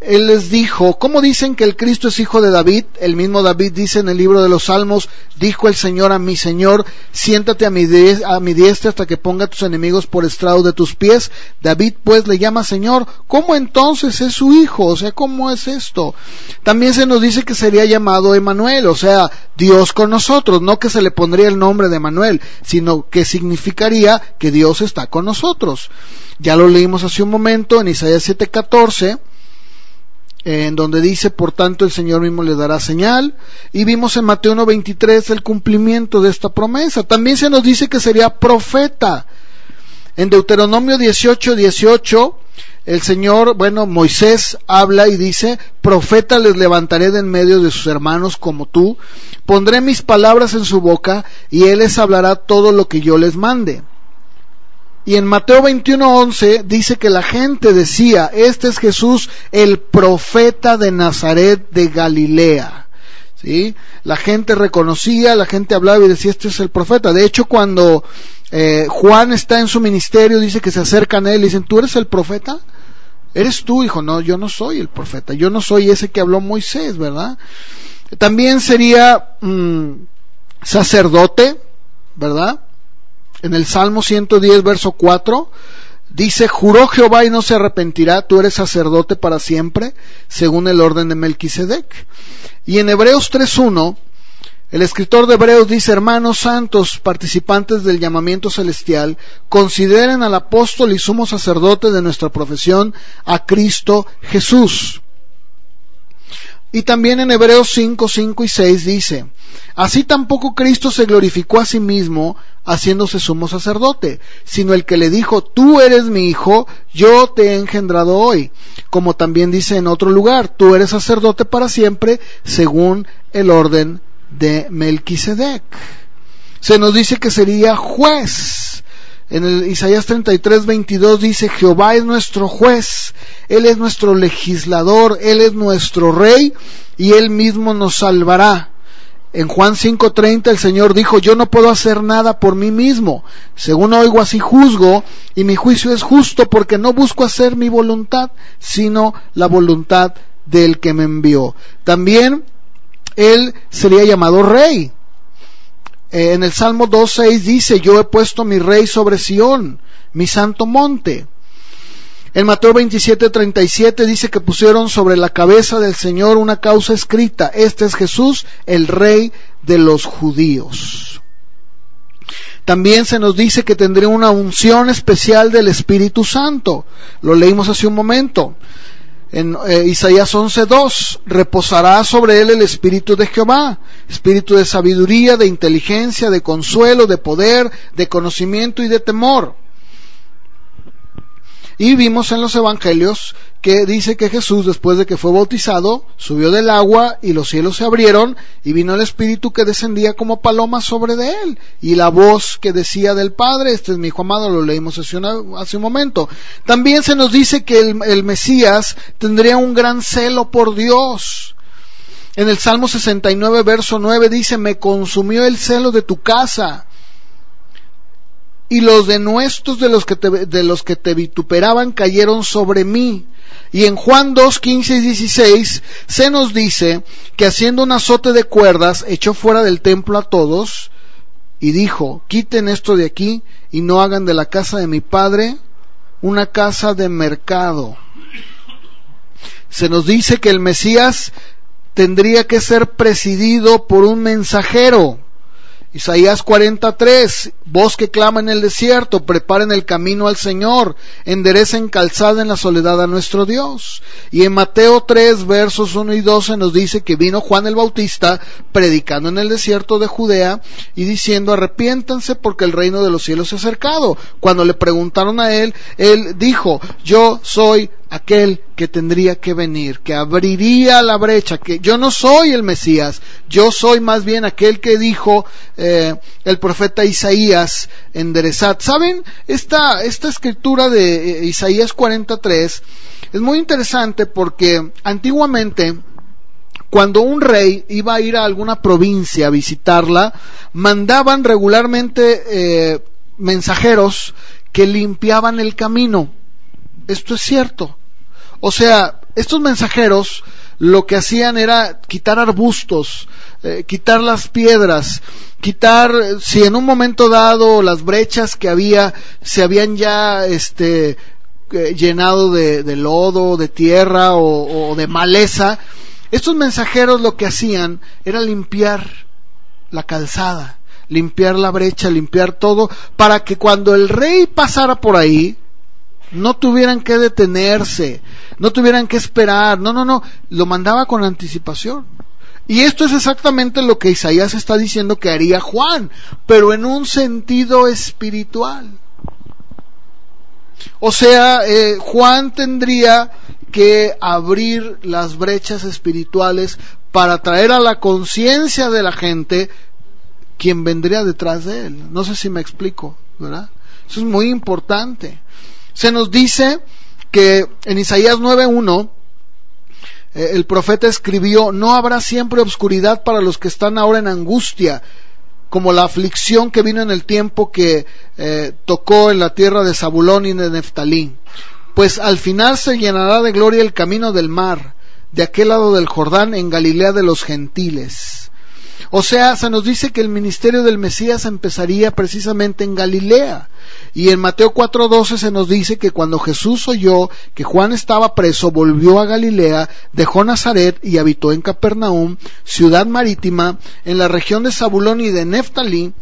él les dijo, ¿cómo dicen que el Cristo es hijo de David? El mismo David dice en el libro de los Salmos, dijo el Señor a mi Señor, siéntate a mi, a mi diestra hasta que ponga tus enemigos por estrado de tus pies. David pues le llama Señor, ¿cómo entonces es su hijo? O sea, ¿cómo es esto? También se nos dice que sería llamado Emanuel, o sea, Dios con nosotros, no que se le pondría el nombre de Emanuel, sino que significaría que Dios está con nosotros. Ya lo leímos hace un momento en Isaías 7:14 en donde dice, por tanto, el Señor mismo le dará señal. Y vimos en Mateo 1.23 el cumplimiento de esta promesa. También se nos dice que sería profeta. En Deuteronomio 18.18, 18, el Señor, bueno, Moisés habla y dice, profeta les levantaré de en medio de sus hermanos como tú, pondré mis palabras en su boca y él les hablará todo lo que yo les mande. Y en Mateo 21:11 dice que la gente decía, este es Jesús, el profeta de Nazaret de Galilea. ¿Sí? La gente reconocía, la gente hablaba y decía, este es el profeta. De hecho, cuando eh, Juan está en su ministerio, dice que se acercan a él y dicen, ¿tú eres el profeta? ¿Eres tú, hijo? No, yo no soy el profeta, yo no soy ese que habló Moisés, ¿verdad? También sería mm, sacerdote, ¿verdad? En el Salmo 110, verso 4, Dice, juró Jehová y no se arrepentirá, tú eres sacerdote para siempre, según el orden de Melquisedec. Y en Hebreos 3.1, el escritor de Hebreos dice, hermanos santos, participantes del llamamiento celestial, consideren al apóstol y sumo sacerdote de nuestra profesión, a Cristo Jesús. Y también en Hebreos 5, 5 y 6 dice, Así tampoco Cristo se glorificó a sí mismo haciéndose sumo sacerdote, sino el que le dijo, tú eres mi hijo, yo te he engendrado hoy. Como también dice en otro lugar, tú eres sacerdote para siempre, según el orden de Melquisedec. Se nos dice que sería juez. En el Isaías 33, 22 dice, Jehová es nuestro juez, Él es nuestro legislador, Él es nuestro rey y Él mismo nos salvará. En Juan 5:30 el Señor dijo, yo no puedo hacer nada por mí mismo. Según oigo así juzgo, y mi juicio es justo porque no busco hacer mi voluntad, sino la voluntad del que me envió. También Él sería llamado rey. En el Salmo 2.6 dice, yo he puesto mi rey sobre Sión, mi santo monte. En Mateo 27:37 dice que pusieron sobre la cabeza del Señor una causa escrita. Este es Jesús, el rey de los judíos. También se nos dice que tendría una unción especial del Espíritu Santo. Lo leímos hace un momento. En eh, Isaías 11:2, reposará sobre él el Espíritu de Jehová, espíritu de sabiduría, de inteligencia, de consuelo, de poder, de conocimiento y de temor. Y vimos en los evangelios que dice que Jesús, después de que fue bautizado, subió del agua y los cielos se abrieron y vino el Espíritu que descendía como paloma sobre de él. Y la voz que decía del Padre, este es mi hijo amado, lo leímos hace, un momento. También se nos dice que el, el Mesías tendría un gran celo por Dios. En el Salmo 69, verso 9 dice, me consumió el celo de tu casa y los denuestos de los que te, de los que te vituperaban cayeron sobre mí. Y en Juan 2, 15 y 16 se nos dice que haciendo un azote de cuerdas echó fuera del templo a todos y dijo, quiten esto de aquí y no hagan de la casa de mi padre una casa de mercado. Se nos dice que el Mesías tendría que ser presidido por un mensajero Isaías 43, voz que clama en el desierto, preparen el camino al Señor, enderecen calzada en la soledad a nuestro Dios. Y en Mateo 3, versos 1 y 12 nos dice que vino Juan el Bautista predicando en el desierto de Judea y diciendo arrepiéntanse porque el reino de los cielos se ha acercado. Cuando le preguntaron a él, él dijo, yo soy aquel que tendría que venir, que abriría la brecha, que yo no soy el Mesías, yo soy más bien aquel que dijo eh, el profeta Isaías enderezad. ¿Saben? Esta, esta escritura de eh, Isaías 43 es muy interesante porque antiguamente cuando un rey iba a ir a alguna provincia a visitarla, mandaban regularmente eh, mensajeros que limpiaban el camino. Esto es cierto. O sea, estos mensajeros lo que hacían era quitar arbustos, eh, quitar las piedras, quitar, si en un momento dado las brechas que había se habían ya este, eh, llenado de, lodo, de tierra o de maleza, estos mensajeros lo que hacían era limpiar la calzada, limpiar la brecha, limpiar todo, para que cuando el rey pasara por ahí, no tuvieran que detenerse, no tuvieran que esperar, no, no, no, lo mandaba con anticipación. Y esto es exactamente lo que Isaías está diciendo que haría Juan, pero en un sentido espiritual. O sea, eh, Juan tendría que abrir las brechas espirituales para traer a la conciencia de la gente quien vendría detrás de él. No sé si me explico, ¿verdad? Eso es muy importante. Se nos dice que en Isaías 9.1 eh, el profeta escribió, no habrá siempre obscuridad para los que están ahora en angustia, como la aflicción que vino en el tiempo que eh, tocó en la tierra de Zabulón y de Neftalí. Pues al final se llenará de gloria el camino del mar, de aquel lado del Jordán, en Galilea de los gentiles. O sea, se nos dice que el ministerio del Mesías empezaría precisamente en Galilea Y en Mateo 4:12 se nos dice que cuando Jesús oyó que Juan estaba preso, volvió a Galilea, dejó Nazaret y habitó en Capernaum, ciudad marítima, en la región de Zabulón y de Neftalí,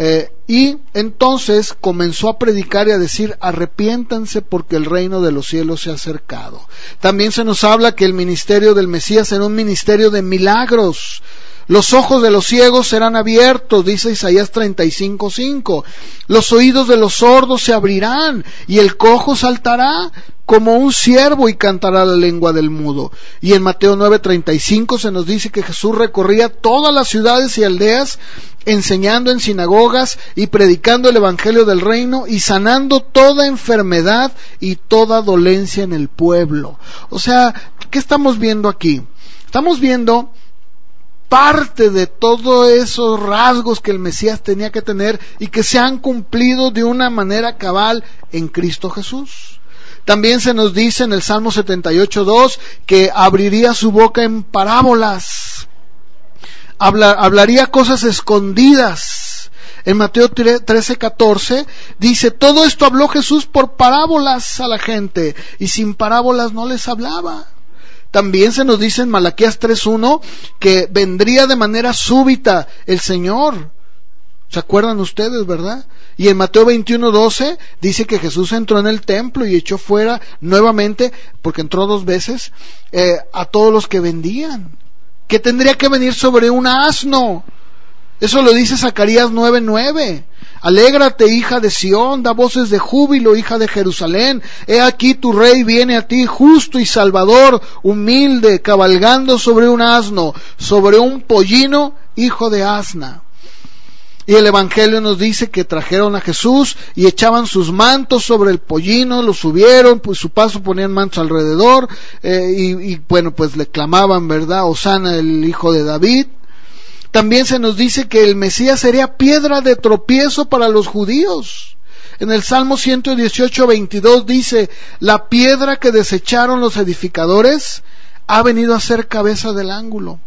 eh, y entonces comenzó a predicar y a decir, arrepiéntanse porque el reino de los cielos se ha acercado. También se nos habla que el ministerio del Mesías era un ministerio de milagros. Los ojos de los ciegos serán abiertos, dice Isaías 35:5. Los oídos de los sordos se abrirán y el cojo saltará como un siervo y cantará la lengua del mudo. Y en Mateo 9:35 se nos dice que Jesús recorría todas las ciudades y aldeas enseñando en sinagogas y predicando el Evangelio del reino y sanando toda enfermedad y toda dolencia en el pueblo. O sea, ¿qué estamos viendo aquí? Estamos viendo parte de todos esos rasgos que el Mesías tenía que tener y que se han cumplido de una manera cabal en Cristo Jesús. También se nos dice en el Salmo 78.2 que abriría su boca en parábolas hablaría cosas escondidas. En Mateo 13, 14 dice, todo esto habló Jesús por parábolas a la gente y sin parábolas no les hablaba. También se nos dice en Malaquías 3.1 que vendría de manera súbita el Señor. ¿Se acuerdan ustedes, verdad? Y en Mateo 21.12 dice que Jesús entró en el templo y echó fuera nuevamente, porque entró dos veces, eh, a todos los que vendían que tendría que venir sobre un asno. Eso lo dice Zacarías 9:9. Alégrate, hija de Sión, da voces de júbilo, hija de Jerusalén. He aquí tu rey viene a ti, justo y salvador, humilde, cabalgando sobre un asno, sobre un pollino, hijo de asna. Y el Evangelio nos dice que trajeron a Jesús y echaban sus mantos sobre el pollino, lo subieron, pues su paso ponían mantos alrededor eh, y, y, bueno, pues le clamaban, ¿verdad? Osana el hijo de David. También se nos dice que el Mesías sería piedra de tropiezo para los judíos. En el Salmo 118, 22 dice, la piedra que desecharon los edificadores ha venido a ser cabeza del ángulo.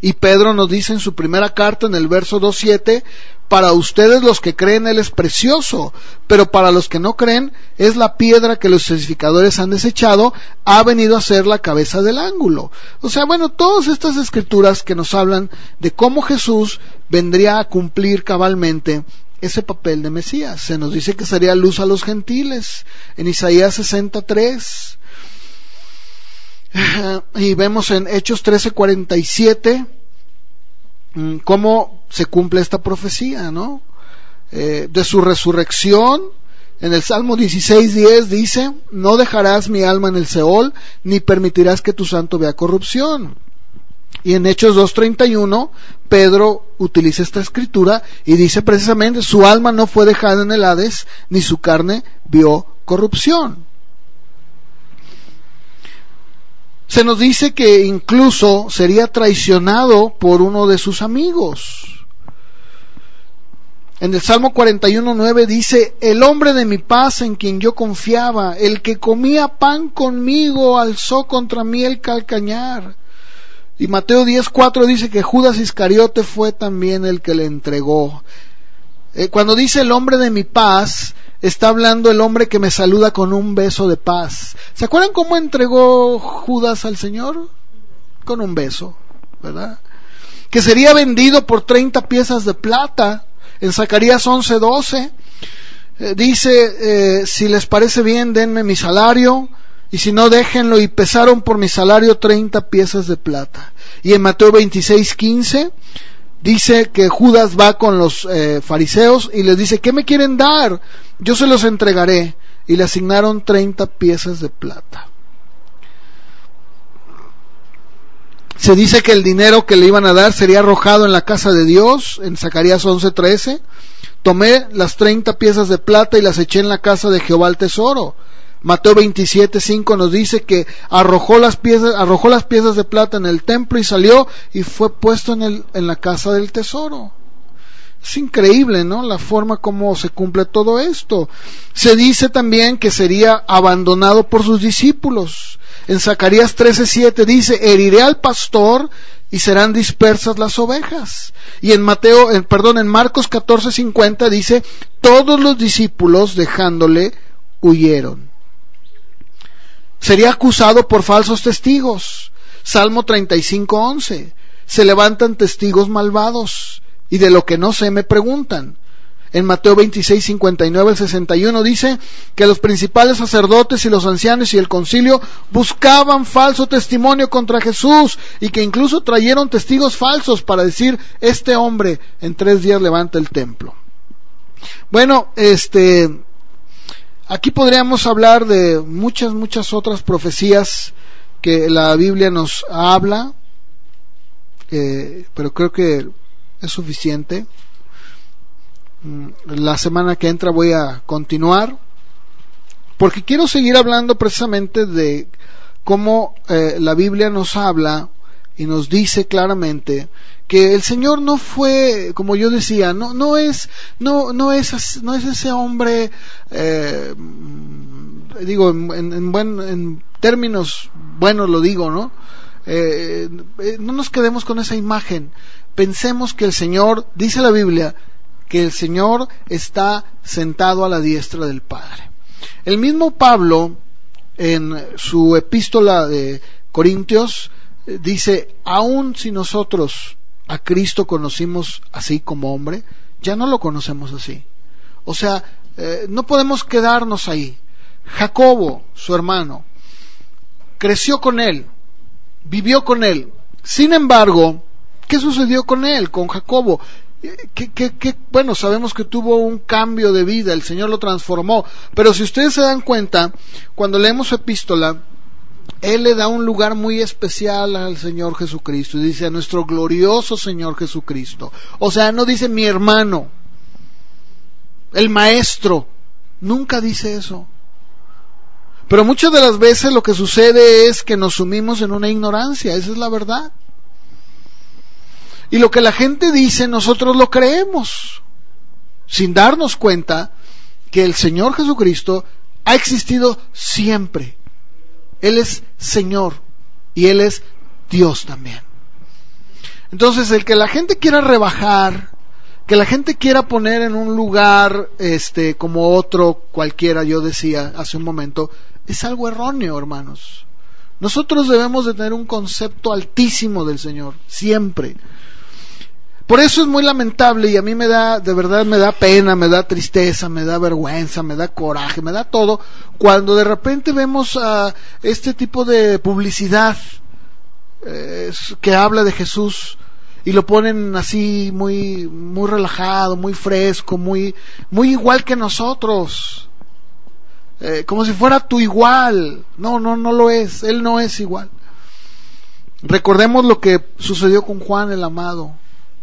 Y Pedro nos dice en su primera carta, en el verso 2.7, para ustedes los que creen Él es precioso, pero para los que no creen es la piedra que los edificadores han desechado, ha venido a ser la cabeza del ángulo. O sea, bueno, todas estas escrituras que nos hablan de cómo Jesús vendría a cumplir cabalmente ese papel de Mesías. Se nos dice que sería luz a los gentiles en Isaías 63 y vemos en Hechos 13:47 mm, cómo se cumple esta profecía, ¿no? Eh, de su resurrección, en el Salmo 16:10 dice, no dejarás mi alma en el Seol, ni permitirás que tu santo vea corrupción. Y en Hechos 2.31, Pedro utiliza esta escritura y dice precisamente, su alma no fue dejada en el Hades, ni su carne vio corrupción. Se nos dice que incluso sería traicionado por uno de sus amigos. En el Salmo 41.9 dice, el hombre de mi paz en quien yo confiaba, el que comía pan conmigo, alzó contra mí el calcañar. Y Mateo 10.4 dice que Judas Iscariote fue también el que le entregó. Eh, cuando dice el hombre de mi paz, está hablando el hombre que me saluda con un beso de paz. ¿Se acuerdan cómo entregó Judas al Señor? Con un beso, ¿verdad? Que sería vendido por 30 piezas de plata. En Zacarías 11:12 eh, dice, eh, si les parece bien, denme mi salario, y si no, déjenlo, y pesaron por mi salario 30 piezas de plata. Y en Mateo 26:15 dice que Judas va con los eh, fariseos y les dice, ¿qué me quieren dar? Yo se los entregaré. Y le asignaron 30 piezas de plata. Se dice que el dinero que le iban a dar sería arrojado en la casa de Dios, en Zacarías 11:13. Tomé las 30 piezas de plata y las eché en la casa de Jehová el tesoro. Mateo 27:5 nos dice que arrojó las piezas, arrojó las piezas de plata en el templo y salió y fue puesto en, el, en la casa del tesoro. Es increíble, ¿no? La forma como se cumple todo esto. Se dice también que sería abandonado por sus discípulos. En Zacarías 13:7 dice, heriré al pastor y serán dispersas las ovejas. Y en Mateo, en, perdón, en Marcos 14:50 dice, todos los discípulos dejándole huyeron. Sería acusado por falsos testigos. Salmo 35:11. Se levantan testigos malvados y de lo que no sé me preguntan. En Mateo 26, 59 al 61 dice que los principales sacerdotes y los ancianos y el concilio buscaban falso testimonio contra Jesús y que incluso trajeron testigos falsos para decir, este hombre en tres días levanta el templo. Bueno, este, aquí podríamos hablar de muchas, muchas otras profecías que la Biblia nos habla, eh, pero creo que es suficiente. Mm, la semana que entra voy a continuar porque quiero seguir hablando precisamente de cómo eh, la Biblia nos habla y nos dice claramente que el Señor no fue, como yo decía, no, no es, no, no es, no es ese hombre, eh, digo, en, en, buen, en términos buenos lo digo, ¿no? Eh, no nos quedemos con esa imagen. Pensemos que el Señor, dice la Biblia, que el Señor está sentado a la diestra del Padre. El mismo Pablo, en su epístola de Corintios, dice, aun si nosotros a Cristo conocimos así como hombre, ya no lo conocemos así. O sea, eh, no podemos quedarnos ahí. Jacobo, su hermano, creció con él, vivió con él. Sin embargo, ¿qué sucedió con él, con Jacobo? que, bueno, sabemos que tuvo un cambio de vida, el Señor lo transformó, pero si ustedes se dan cuenta, cuando leemos su epístola, Él le da un lugar muy especial al Señor Jesucristo y dice a nuestro glorioso Señor Jesucristo. O sea, no dice mi hermano, el maestro, nunca dice eso. Pero muchas de las veces lo que sucede es que nos sumimos en una ignorancia, esa es la verdad. Y lo que la gente dice, nosotros lo creemos, sin darnos cuenta que el Señor Jesucristo ha existido siempre. Él es Señor y Él es Dios también. Entonces, el que la gente quiera rebajar, que la gente quiera poner en un lugar este como otro cualquiera, yo decía hace un momento, es algo erróneo, hermanos. Nosotros debemos de tener un concepto altísimo del Señor, siempre. Por eso es muy lamentable y a mí me da, de verdad me da pena, me da tristeza, me da vergüenza, me da coraje, me da todo, cuando de repente vemos a este tipo de publicidad eh, que habla de Jesús y lo ponen así muy, muy relajado, muy fresco, muy, muy igual que nosotros. Eh, como si fuera tu igual. No, no, no lo es. Él no es igual. Recordemos lo que sucedió con Juan el Amado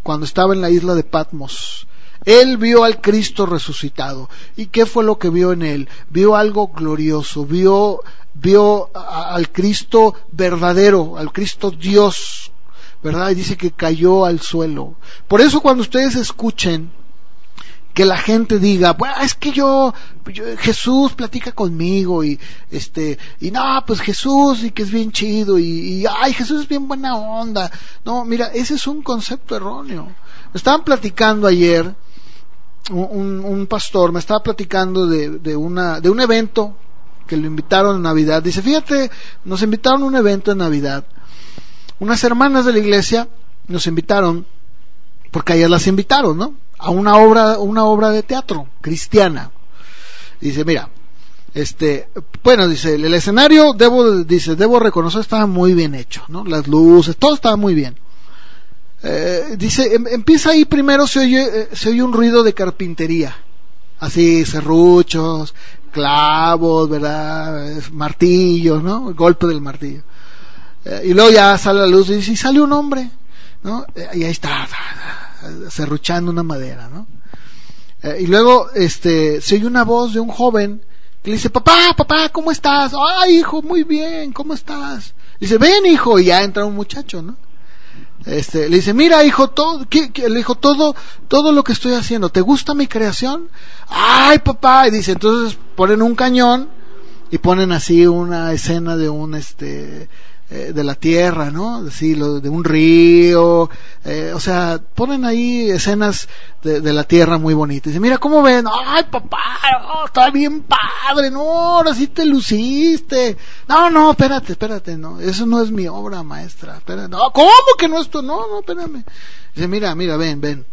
cuando estaba en la isla de Patmos. Él vio al Cristo resucitado. ¿Y qué fue lo que vio en él? Vio algo glorioso, vio, vio al Cristo verdadero, al Cristo Dios, ¿verdad? Y dice que cayó al suelo. Por eso cuando ustedes escuchen que la gente diga, bueno, es que yo, Jesús platica conmigo y este, y no, pues Jesús y que es bien chido y, ay, Jesús es bien buena onda. No, mira, ese es un concepto erróneo. Estaban platicando ayer, un, un pastor me estaba platicando de, de, una, de un evento que lo invitaron en Navidad. Dice, fíjate, nos invitaron a un evento en Navidad. Unas hermanas de la iglesia nos invitaron, porque ayer las invitaron, ¿no? A una obra, una obra de teatro cristiana. Dice, mira, este, bueno, dice, el escenario, debo, dice, debo reconocer, estaba muy bien hecho, ¿no? Las luces, todo estaba muy bien. Eh, dice, em, empieza ahí primero, se oye, eh, se oye un ruido de carpintería, así, serruchos, clavos, ¿verdad? Martillos, ¿no? Golpe del martillo. Eh, y luego ya sale la luz y dice, y sale un hombre, ¿no? y ahí está, serruchando una madera, ¿no? Eh, y luego, este, se oye una voz de un joven que le dice, papá, papá, ¿cómo estás? Ay, hijo, muy bien, ¿cómo estás? Dice, ven, hijo, y ya entra un muchacho, ¿no? Este, le dice, mira, hijo, todo, ¿qué, le dijo, todo, todo lo que estoy haciendo, ¿te gusta mi creación? Ay, papá, y dice, entonces ponen un cañón y ponen así una escena de un, este, eh, de la tierra, ¿no? Decirlo, de un río, eh, o sea, ponen ahí escenas de, la tierra muy bonitas. Dice, mira cómo ven, ay papá, oh, está bien padre, no, ahora sí te luciste. No, no, espérate, espérate, no, eso no es mi obra maestra, espérate, no, ¿cómo que no es tu? No, no, espérame. Dice, mira, mira, ven, ven.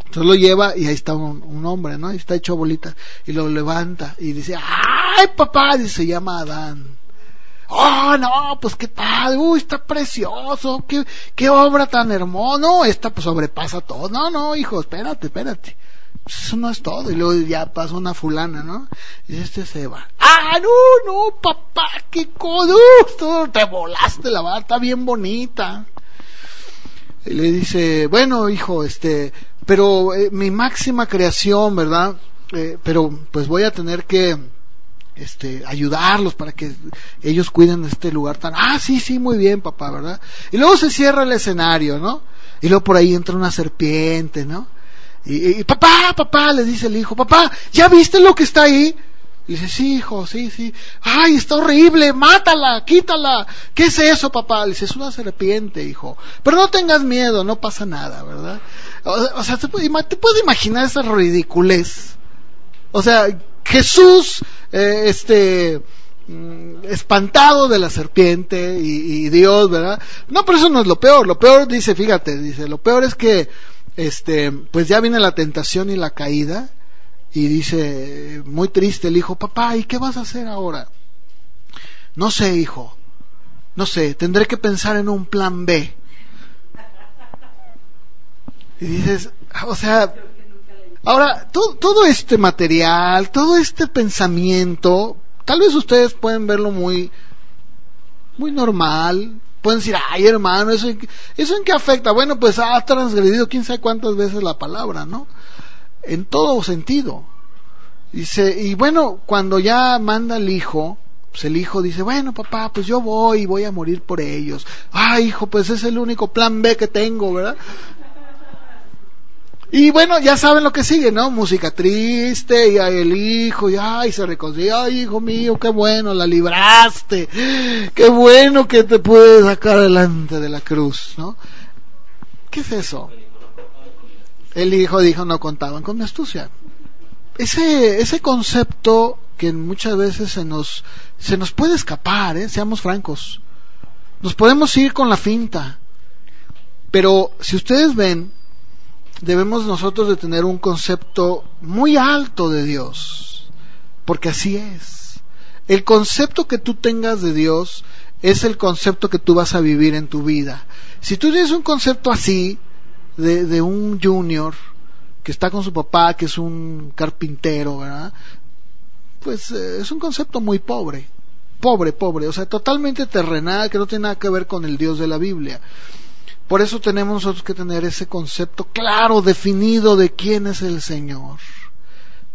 Entonces lo lleva y ahí está un, un, hombre, ¿no? Y está hecho bolita. Y lo levanta y dice, ¡ay, papá! Dice, se llama Adán. ¡Oh, no! Pues qué tal, uy, está precioso, qué, qué obra tan hermosa. No, esta pues sobrepasa todo. No, no, hijo, espérate, espérate. Pues eso no es todo. Y luego ya pasa una fulana, ¿no? Y este se va. ¡Ah, no, no, papá! ¡Qué codusto! Te volaste la barra, está bien bonita. Y le dice, bueno, hijo, este, pero eh, mi máxima creación, ¿verdad? Eh, pero pues voy a tener que este ayudarlos para que ellos cuiden de este lugar tan ah sí sí muy bien papá verdad y luego se cierra el escenario no y luego por ahí entra una serpiente no y, papá papá le dice el hijo papá ya viste lo que está ahí y dice, sí, hijo, sí, sí. Ay, está horrible, mátala, quítala. ¿Qué es eso, papá? Le dice, es una serpiente, hijo. Pero no tengas miedo, no pasa nada, ¿verdad? O, o sea, te puedes imaginar esa ridiculez. O sea, Jesús, eh, este, mm, espantado de la serpiente y, y, Dios, ¿verdad? No, pero eso no es lo peor. Lo peor, dice, fíjate, dice, lo peor es que, este, pues ya viene la tentación y la caída y dice, muy triste el hijo, papá, ¿y qué vas a hacer ahora? No sé, hijo, no sé, tendré que pensar en un plan B. Y dices, o sea, ahora, todo, este material, todo este pensamiento, tal vez ustedes pueden verlo muy, muy normal, pueden decir, ay hermano, ¿eso, ¿eso en qué afecta? Bueno, pues ha transgredido quién sabe cuántas veces la palabra, ¿no? en todo sentido. Y bueno, cuando ya manda el hijo, pues el hijo dice, bueno papá, pues yo voy y voy a morir por ellos. Ah, hijo, pues es el único plan B que tengo, ¿verdad? Y bueno, ya saben lo que sigue, ¿no? Música triste, y el hijo, y ay, se reconcilia, ay, hijo mío, qué bueno, la libraste, qué bueno que te puedes sacar adelante de la cruz, ¿no? ¿Qué es eso? El hijo dijo no contaban con mi astucia. Ese, ese concepto que muchas veces se nos, se nos puede escapar, ¿eh? seamos francos. Nos podemos ir con la finta. Pero si ustedes ven, debemos nosotros de tener un concepto muy alto de Dios. Porque así es. El concepto que tú tengas de Dios es el concepto que tú vas a vivir en tu vida. Si tú tienes un concepto así, de, de un junior que está con su papá, que es un carpintero, ¿verdad? Pues eh, es un concepto muy pobre, pobre, pobre, o sea, totalmente terrenal, que no tiene nada que ver con el Dios de la Biblia. Por eso tenemos nosotros que tener ese concepto claro, definido de quién es el Señor.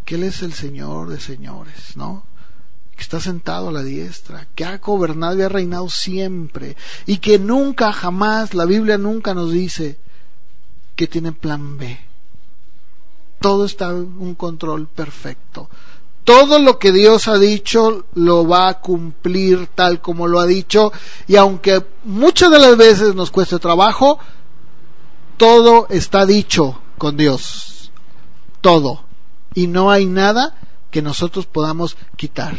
Que Él es el Señor de señores, ¿no? Que está sentado a la diestra, que ha gobernado y ha reinado siempre, y que nunca, jamás, la Biblia nunca nos dice que tiene plan B. Todo está en un control perfecto. Todo lo que Dios ha dicho lo va a cumplir tal como lo ha dicho y aunque muchas de las veces nos cueste trabajo, todo está dicho con Dios. Todo. Y no hay nada que nosotros podamos quitar.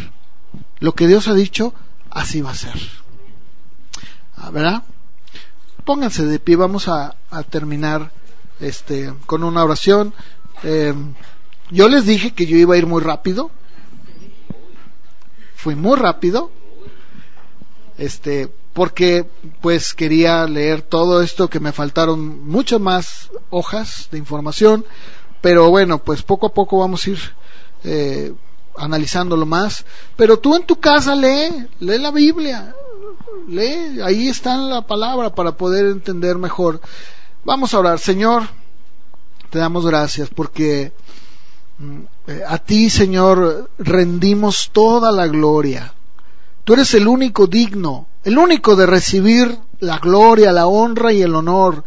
Lo que Dios ha dicho, así va a ser. Ah, ¿Verdad? Pónganse de pie, vamos a, terminar este, con una oración. Eh, yo les dije que yo iba a ir muy rápido. Fui muy rápido. Este, porque pues quería leer todo esto que me faltaron muchas más hojas de información, pero bueno, pues poco a poco vamos a ir eh, analizándolo más. Pero tú en tu casa lee, lee la Biblia, lee, ahí está la palabra para poder entender mejor. Vamos a orar, Señor, te damos gracias porque mm, a ti, Señor, rendimos toda la gloria. Tú eres el único digno, el único de recibir la gloria, la honra y el honor.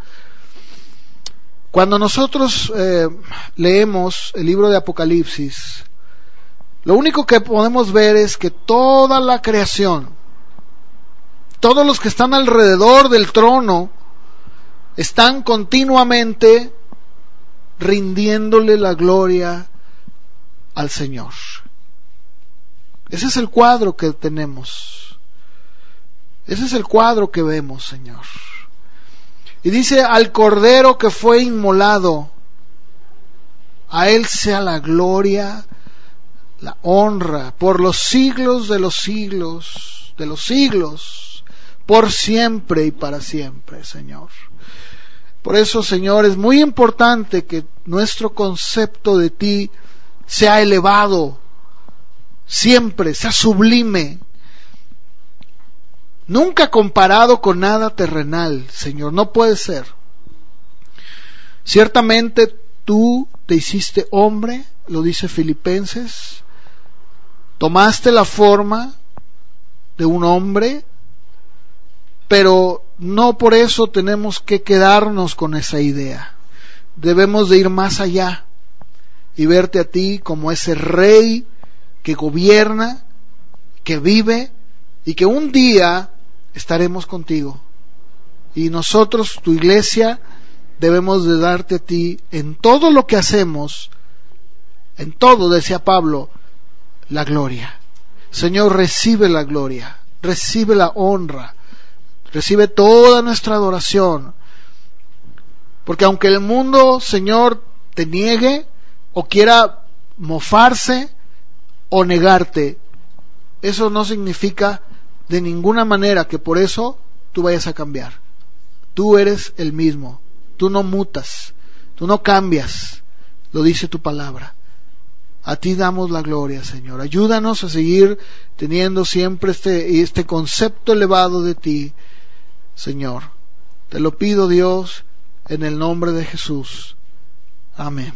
Cuando nosotros eh, leemos el libro de Apocalipsis, lo único que podemos ver es que toda la creación, todos los que están alrededor del trono están continuamente rindiéndole la gloria al Señor. Ese es el cuadro que tenemos. Ese es el cuadro que vemos, Señor. Y dice, al Cordero que fue inmolado, a Él sea la gloria, la honra, por los siglos de los siglos, de los siglos, por siempre y para siempre, Señor. Por eso, Señor, es muy importante que nuestro concepto de ti sea elevado, siempre, sea sublime, nunca comparado con nada terrenal, Señor, no puede ser. Ciertamente tú te hiciste hombre, lo dice Filipenses, tomaste la forma de un hombre, pero no por eso tenemos que quedarnos con esa idea. Debemos de ir más allá y verte a ti como ese rey que gobierna, que vive y que un día estaremos contigo. Y nosotros, tu iglesia, debemos de darte a ti en todo lo que hacemos, en todo, decía Pablo, la gloria. Señor, recibe la gloria, recibe la honra, recibe toda nuestra adoración. Porque aunque el mundo, Señor, te niegue o quiera mofarse o negarte, eso no significa de ninguna manera que por eso tú vayas a cambiar. Tú eres el mismo, tú no mutas, tú no cambias, lo dice tu palabra. A ti damos la gloria, Señor. Ayúdanos a seguir teniendo siempre este, este concepto elevado de ti, Señor. Te lo pido, Dios, en el nombre de Jesús. Amén.